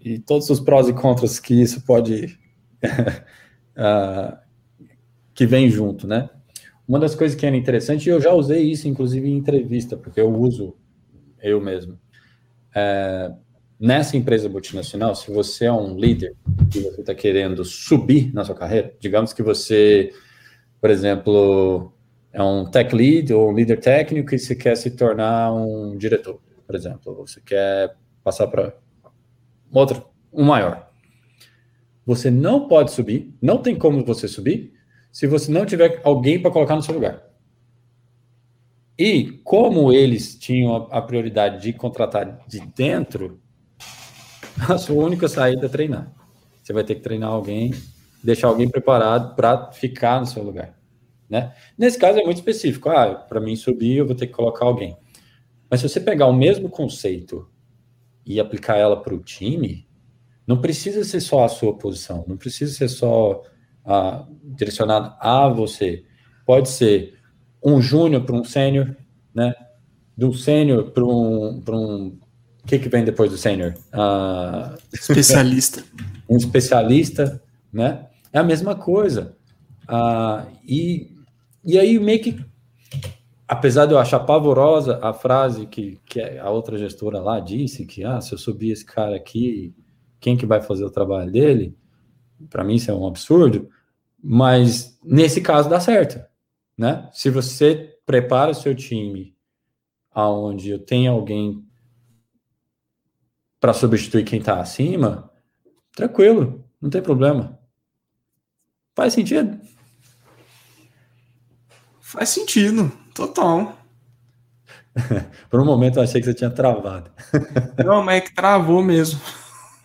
e todos os prós e contras que isso pode uh, [laughs] que vem junto, né? Uma das coisas que era interessante, e eu já usei isso, inclusive, em entrevista, porque eu uso eu mesmo. É, nessa empresa multinacional, se você é um líder e você está querendo subir na sua carreira, digamos que você, por exemplo, é um tech lead ou um líder técnico e você quer se tornar um diretor, por exemplo, você quer passar para outro, um maior. Você não pode subir, não tem como você subir, se você não tiver alguém para colocar no seu lugar. E como eles tinham a prioridade de contratar de dentro, a sua única saída é treinar. Você vai ter que treinar alguém, deixar alguém preparado para ficar no seu lugar. Né? Nesse caso é muito específico. Ah, para mim subir, eu vou ter que colocar alguém. Mas se você pegar o mesmo conceito e aplicar ela para o time, não precisa ser só a sua posição, não precisa ser só ah, direcionado a você. Pode ser um júnior para um sênior, né? De um sênior para um, um. O que, que vem depois do sênior? Uh, especialista. [laughs] um especialista, né? É a mesma coisa. Uh, e, e aí, meio que. Apesar de eu achar pavorosa a frase que, que a outra gestora lá disse, que ah, se eu subir esse cara aqui, quem que vai fazer o trabalho dele? Para mim isso é um absurdo, mas nesse caso dá certo, né? Se você prepara o seu time aonde eu tenho alguém para substituir quem está acima, tranquilo, não tem problema. Faz sentido? Faz sentido, total. [laughs] Por um momento eu achei que você tinha travado. [laughs] Não, mas é que travou mesmo.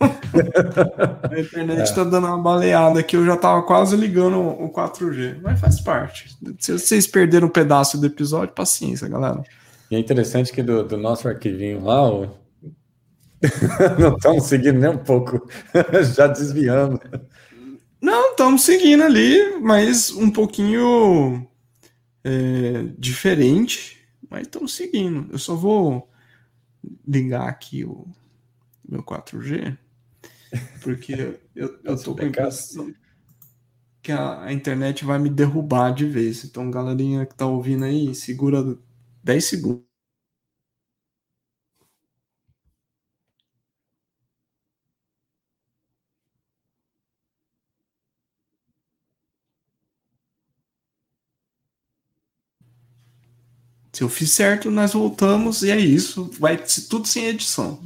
[laughs] A internet está é. dando uma baleada aqui, eu já estava quase ligando o 4G, mas faz parte. Se vocês perderam um pedaço do episódio, paciência, galera. E é interessante que do, do nosso arquivinho lá, o... não estamos seguindo nem um pouco, já desviando. Não, estamos seguindo ali, mas um pouquinho é, diferente, mas estamos seguindo. Eu só vou ligar aqui o meu 4G. Porque eu, eu [laughs] tô com a impressão que a, a, internet vai me derrubar de vez. Então, galerinha que tá ouvindo aí, segura 10 segundos. Se eu fiz certo, nós voltamos e é isso. Vai tudo sem edição.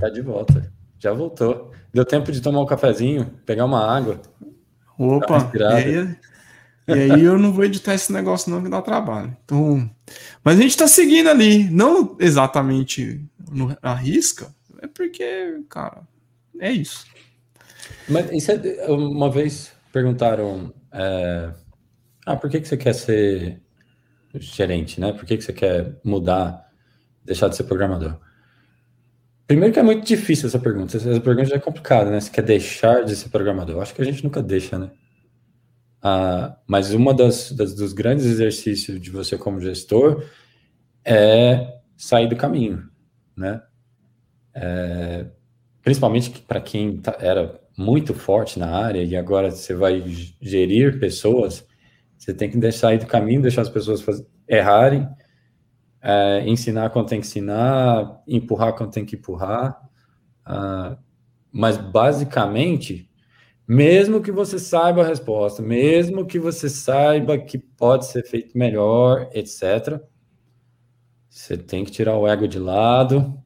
Tá de volta. Já voltou. Deu tempo de tomar um cafezinho, pegar uma água. Opa, e aí, e aí eu não vou editar esse negócio não que dá trabalho. Então, mas a gente tá seguindo ali, não exatamente no, a risca, é porque, cara, é isso. Mas isso é, uma vez perguntaram, é, ah, por que, que você quer ser gerente, né? Por que, que você quer mudar, deixar de ser programador? Primeiro que é muito difícil essa pergunta. Essa pergunta já é complicada, né? Você quer deixar de ser programador? Acho que a gente nunca deixa, né? Ah, mas uma das, das, dos grandes exercícios de você como gestor é sair do caminho, né? É, principalmente para quem tá, era muito forte na área e agora você vai gerir pessoas, você tem que deixar sair do caminho, deixar as pessoas errarem é, ensinar quando tem que ensinar, empurrar quando tem que empurrar. Uh, mas basicamente, mesmo que você saiba a resposta, mesmo que você saiba que pode ser feito melhor, etc., você tem que tirar o ego de lado,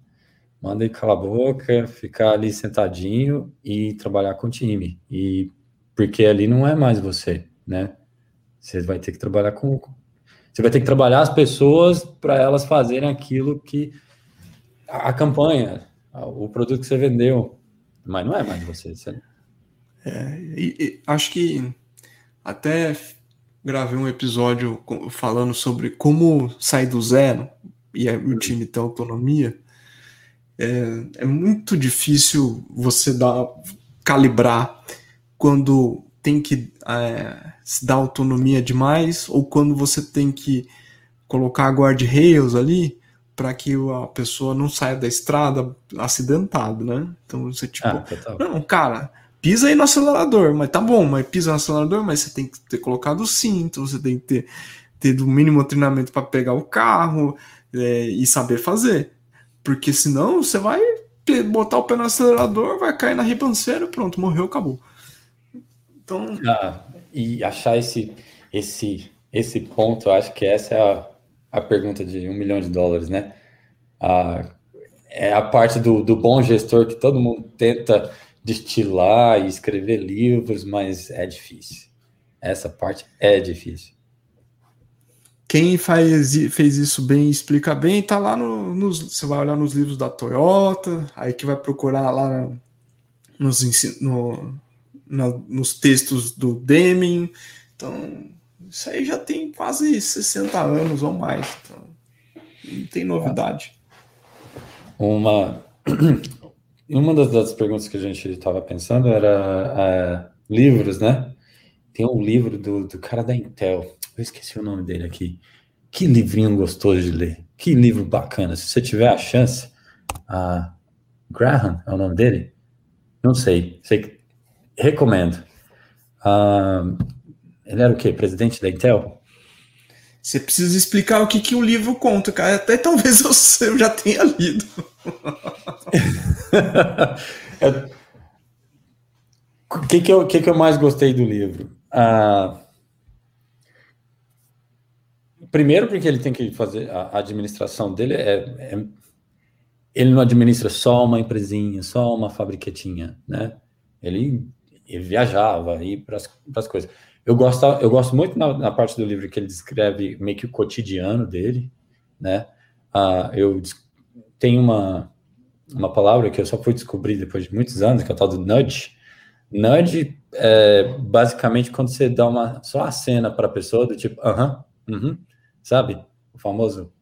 manda ele calar a boca, ficar ali sentadinho e trabalhar com o time. E porque ali não é mais você, né? Você vai ter que trabalhar com, você vai ter que trabalhar as pessoas para elas fazerem aquilo que a, a, campanha, o produto que você vendeu, mas não é mais você. você... É, e, e, acho que até gravei um episódio falando sobre como sair do zero e o time ter autonomia. É, é muito difícil você dar calibrar quando tem que é, se dar autonomia demais ou quando você tem que colocar guardrails ali para que a pessoa não saia da estrada acidentado, né? Então você tipo, ah, não, cara, pisa aí no acelerador, mas tá bom, mas pisa no acelerador, mas você tem que ter colocado o cinto, você tem que ter, ter o mínimo treinamento para pegar o carro é, e saber fazer. Porque senão você vai botar o pé no acelerador, vai cair na ribanceira, pronto, morreu, acabou. Então... Ah, e achar esse, esse, esse ponto, acho que essa é a, a pergunta de um milhão de dólares, né? Ah, é a parte do, do bom gestor que todo mundo tenta destilar e escrever livros, mas é difícil. Essa parte é difícil. Quem faz, fez isso bem explica bem, tá lá no, nos. Você vai olhar nos livros da Toyota, aí que vai procurar lá nos, no, na, nos textos do Deming. Então, isso aí já tem quase 60 anos ou mais. Então, não tem novidade. Uma, [clears throat] uma das, das perguntas que a gente estava pensando era é, livros, né? Tem um livro do, do cara da Intel, eu esqueci o nome dele aqui. Que livrinho gostoso de ler. Que livro bacana. Se você tiver a chance, a Graham é o nome dele? Não sei. sei que, recomendo. Uh, ele era o quê? Presidente da Intel? Você precisa explicar o que, que o livro conta, cara. Até talvez [laughs] eu, eu já tenha lido. O [laughs] que, que, eu, que, que eu mais gostei do livro? Uh, primeiro, porque ele tem que fazer a administração dele é, é, ele não administra só uma empresinha, só uma fabriquetinha, né? Ele, ele viajava aí para as coisas. Eu gosto, eu gosto muito na, na, parte do livro que ele descreve meio que o cotidiano dele, né? Ah, eu tenho uma, uma palavra que eu só fui descobrir depois de muitos anos, que é o tal do nudge. Nudge é basicamente quando você dá uma só a cena para a pessoa do tipo, aham, uh -huh, uh -huh, sabe? O famoso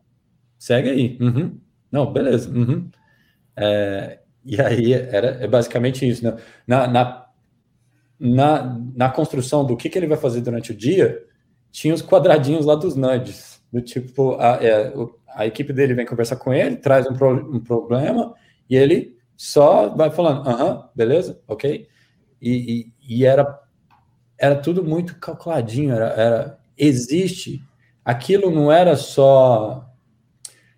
segue aí, uh -huh, não, beleza, é, e aí era é basicamente isso, né? Na, na na, na construção do que, que ele vai fazer durante o dia, tinha os quadradinhos lá dos nudges, do tipo, a, é, a equipe dele vem conversar com ele, traz um, pro, um problema, e ele só vai falando, aham, beleza, ok? E, e, e, era, era tudo muito calculadinho, era, era, existe, aquilo não era só,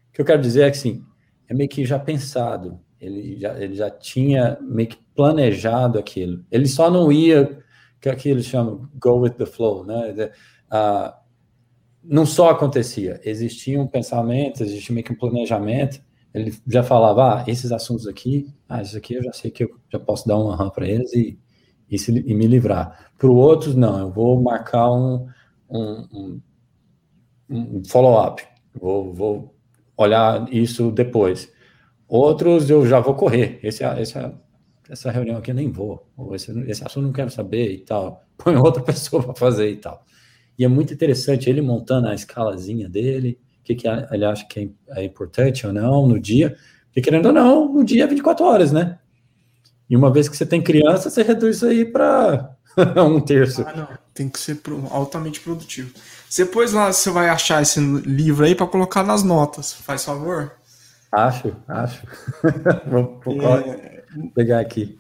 o que eu quero dizer é que, assim, é meio que já pensado, ele já, ele já tinha meio que planejado aquilo. Ele só não ia, que aqui eles chamam go with the flow, né? Uh, não só acontecia, existia um pensamento, existia meio que um planejamento. Ele já falava, ah, esses assuntos aqui, ah, isso aqui eu já sei que eu já posso dar um aham para eles e, e, se, e, me livrar. Para outros, não, eu vou marcar um, um, um, um follow-up, vou, vou olhar isso depois. Outros eu já vou correr. Esse, esse, essa reunião aqui eu nem vou. Esse, esse assunto não quero saber e tal. [laughs] Põe outra pessoa para fazer e tal. E é muito interessante ele montando a escalazinha dele, o que, que ele acha que é, é importante ou não no dia. Porque querendo ou não, no dia é 24 horas, né? E uma vez que você tem criança, você reduz isso aí para [laughs] um terço. Ah, não. Tem que ser altamente produtivo. Depois lá você vai achar esse livro aí para colocar nas notas. Faz favor? Acho, acho. [laughs] vou, vou é... pegar aqui.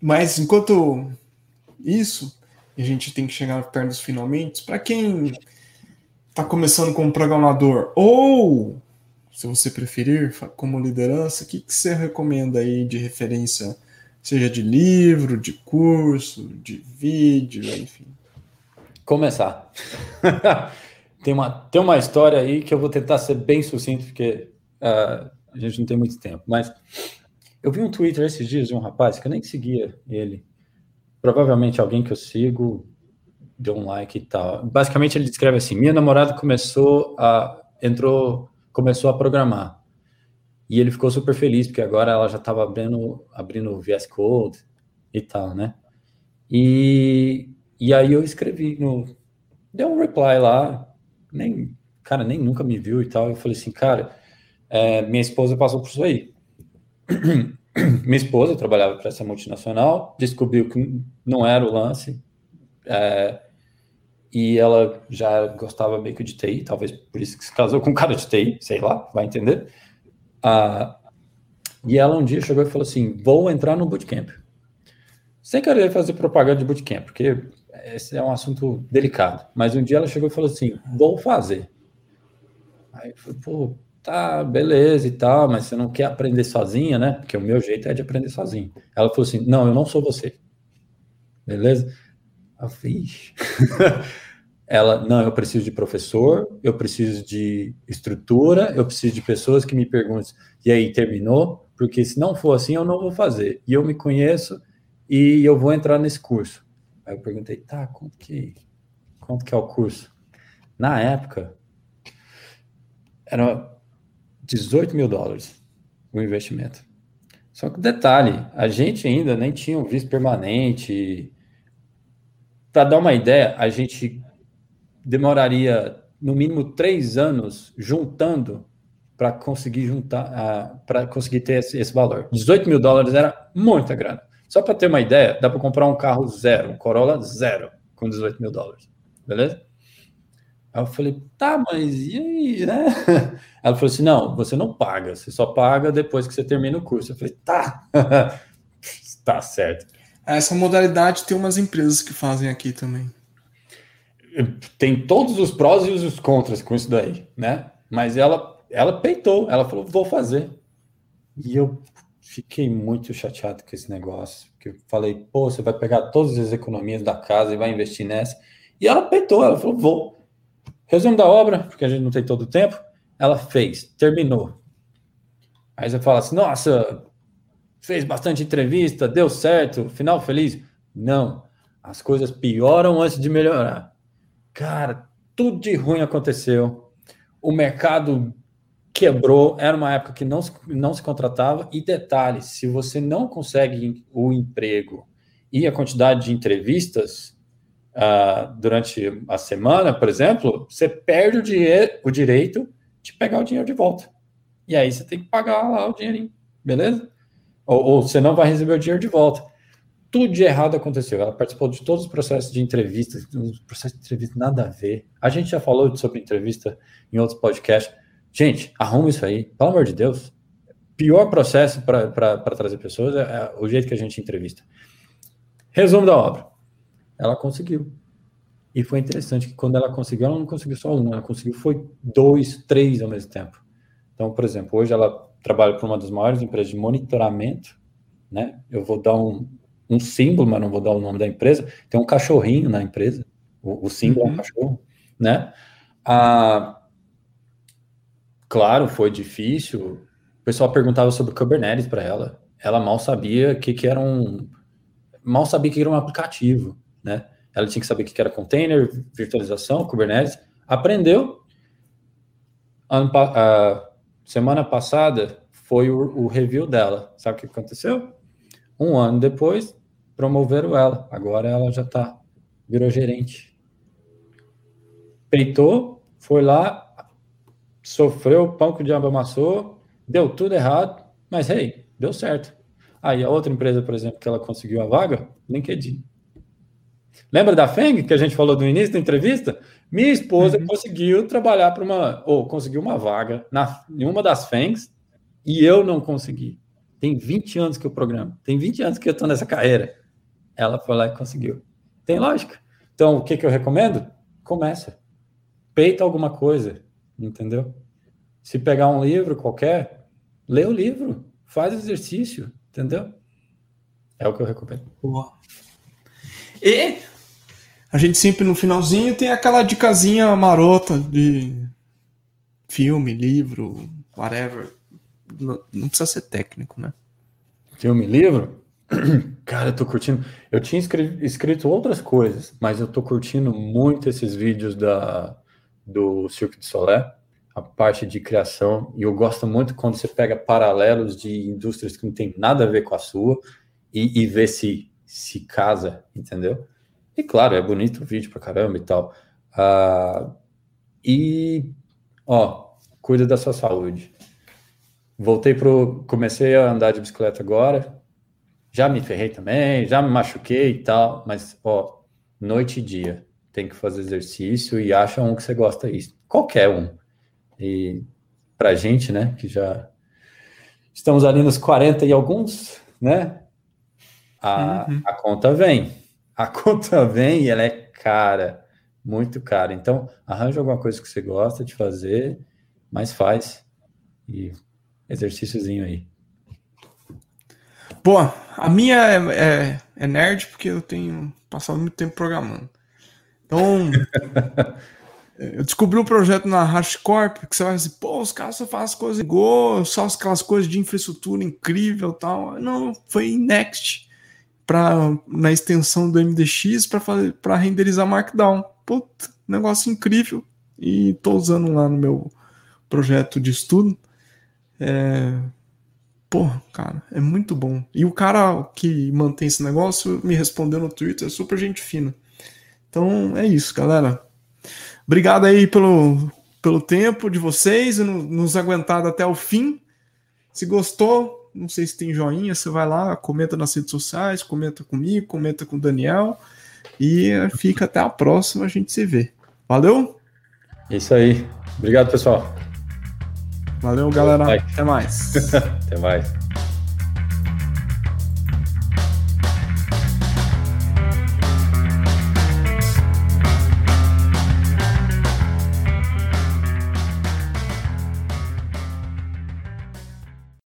Mas enquanto isso, a gente tem que chegar perto dos finalmente. Para quem está começando como programador, ou se você preferir, como liderança, o que, que você recomenda aí de referência, seja de livro, de curso, de vídeo, enfim? Começar. [laughs] tem, uma, tem uma história aí que eu vou tentar ser bem sucinto, porque Uh, a gente não tem muito tempo, mas eu vi um Twitter esses dias de um rapaz que eu nem seguia ele. Provavelmente alguém que eu sigo deu um like e tal. Basicamente ele descreve assim: minha namorada começou a entrou, começou a programar. E ele ficou super feliz porque agora ela já estava abrindo abrindo VS Code e tal, né? E e aí eu escrevi no deu um reply lá, nem cara nem nunca me viu e tal. Eu falei assim, cara, é, minha esposa passou por isso aí. Minha esposa trabalhava para essa multinacional, descobriu que não era o lance, é, e ela já gostava meio que de TI, talvez por isso que se casou com um cara de TI, sei lá, vai entender. Ah, e ela um dia chegou e falou assim: vou entrar no bootcamp. Sem querer fazer propaganda de bootcamp, porque esse é um assunto delicado. Mas um dia ela chegou e falou assim: vou fazer. Aí eu falei, pô, tá, beleza e tal, mas você não quer aprender sozinha, né? Porque o meu jeito é de aprender sozinho. Ela falou assim: não, eu não sou você. Beleza? Eu fiz. [laughs] Ela, não, eu preciso de professor, eu preciso de estrutura, eu preciso de pessoas que me perguntem, e aí, terminou? Porque se não for assim, eu não vou fazer. E eu me conheço, e eu vou entrar nesse curso. Aí eu perguntei, tá, quanto que, quanto que é o curso? Na época, era 18 mil dólares o investimento. Só que detalhe, a gente ainda nem tinha um visto permanente. Para dar uma ideia, a gente demoraria no mínimo três anos juntando para conseguir juntar, para conseguir ter esse, esse, valor. 18 mil dólares era muita grana. Só para ter uma ideia, dá para comprar um carro zero, um Corolla zero, com 18 mil dólares. Beleza? Aí eu falei, tá, mas e aí, né? [laughs] Ela falou assim: não, você não paga, você só paga depois que você termina o curso. Eu falei, tá, [laughs] tá certo. Essa modalidade tem umas empresas que fazem aqui também. Tem todos os prós e os contras com isso daí, né? Mas ela, ela peitou, ela falou, vou fazer. E eu fiquei muito chateado com esse negócio. Porque eu falei, pô, você vai pegar todas as economias da casa e vai investir nessa. E ela peitou, ela falou, vou. Resumo da obra, porque a gente não tem todo o tempo. Ela fez, terminou. Aí você fala assim: nossa, fez bastante entrevista, deu certo, final feliz. Não, as coisas pioram antes de melhorar. Cara, tudo de ruim aconteceu. O mercado quebrou, era uma época que não se, não se contratava. E detalhe: se você não consegue o emprego e a quantidade de entrevistas, uh, durante a semana, por exemplo, você perde o, dinheiro, o direito de pegar o dinheiro de volta. E aí você tem que pagar lá o dinheirinho, beleza? Ou, ou você não vai receber o dinheiro de volta. Tudo de errado aconteceu. Ela participou de todos os processos de entrevista, os processos de entrevista nada a ver. A gente já falou sobre entrevista em outros podcasts. Gente, arruma isso aí, pelo amor de Deus. Pior processo para trazer pessoas é, é o jeito que a gente entrevista. Resumo da obra ela conseguiu. E foi interessante que quando ela conseguiu, ela não conseguiu só um, ela conseguiu foi dois, três ao mesmo tempo. Então, por exemplo, hoje ela trabalha para uma das maiores empresas de monitoramento, né? Eu vou dar um, um símbolo, mas não vou dar o nome da empresa. Tem um cachorrinho na empresa, o, o símbolo uhum. é um uhum. cachorro, né? Ah, claro, foi difícil. O pessoal perguntava sobre Kubernetes para ela. Ela mal sabia que, que era um mal sabia que era um aplicativo né? Ela tinha que saber o que era container, virtualização, Kubernetes. Aprendeu. A semana passada foi o, o review dela. Sabe o que aconteceu? Um ano depois, promoveram ela. Agora ela já está, virou gerente. Peitou, foi lá, sofreu, pão que o diabo amassou, deu tudo errado, mas, hey, deu certo. Aí ah, a outra empresa, por exemplo, que ela conseguiu a vaga, LinkedIn. Lembra da Feng que a gente falou no início da entrevista? Minha esposa uhum. conseguiu trabalhar para uma, ou conseguiu uma vaga na, em uma das Fengs e eu não consegui. Tem 20 anos que eu programo, tem 20 anos que eu estou nessa carreira. Ela foi lá e conseguiu. Tem lógica. Então, o que, que eu recomendo? Começa. Peita alguma coisa, entendeu? Se pegar um livro qualquer, lê o livro, faz exercício, entendeu? É o que eu recomendo. Boa. E a gente sempre no finalzinho tem aquela dicasinha marota de filme, livro, whatever. Não, não precisa ser técnico, né? Filme, livro? [clears throat] Cara, eu tô curtindo. Eu tinha escrito outras coisas, mas eu tô curtindo muito esses vídeos da, do Circo de Solé, a parte de criação. E eu gosto muito quando você pega paralelos de indústrias que não tem nada a ver com a sua e, e vê se se casa, entendeu? E claro, é bonito o vídeo pra caramba e tal. Uh, e, ó, cuida da sua saúde. Voltei pro. Comecei a andar de bicicleta agora. Já me ferrei também, já me machuquei e tal, mas, ó, noite e dia. Tem que fazer exercício e acha um que você gosta isso. Qualquer um. E pra gente, né, que já estamos ali nos 40 e alguns, né? A, uhum. a conta vem. A conta vem e ela é cara, muito cara. Então, arranja alguma coisa que você gosta de fazer, mas faz. E exercíciozinho aí. Pô, a minha é, é, é, nerd porque eu tenho passado muito tempo programando. Então, [laughs] eu descobri um projeto na HashiCorp que você vai dizer, pô, os caras só fazem coisas em Go, só aquelas coisas de infraestrutura incrível tal. Não, foi em Next pra, na extensão do MDX para renderizar Markdown. Puta, negócio incrível. E tô usando lá no meu projeto de estudo. É... Pô, cara, é muito bom. E o cara que mantém esse negócio me respondeu no Twitter, super gente fina. Então é isso, galera. Obrigado aí pelo, pelo tempo de vocês e nos aguentado até o fim. Se gostou, não sei se tem joinha, você vai lá, comenta nas redes sociais, comenta comigo, comenta com o Daniel. E fica até a próxima, a gente se vê. Valeu? Isso aí. Obrigado, pessoal. Valeu, galera. Até mais. até mais. [laughs]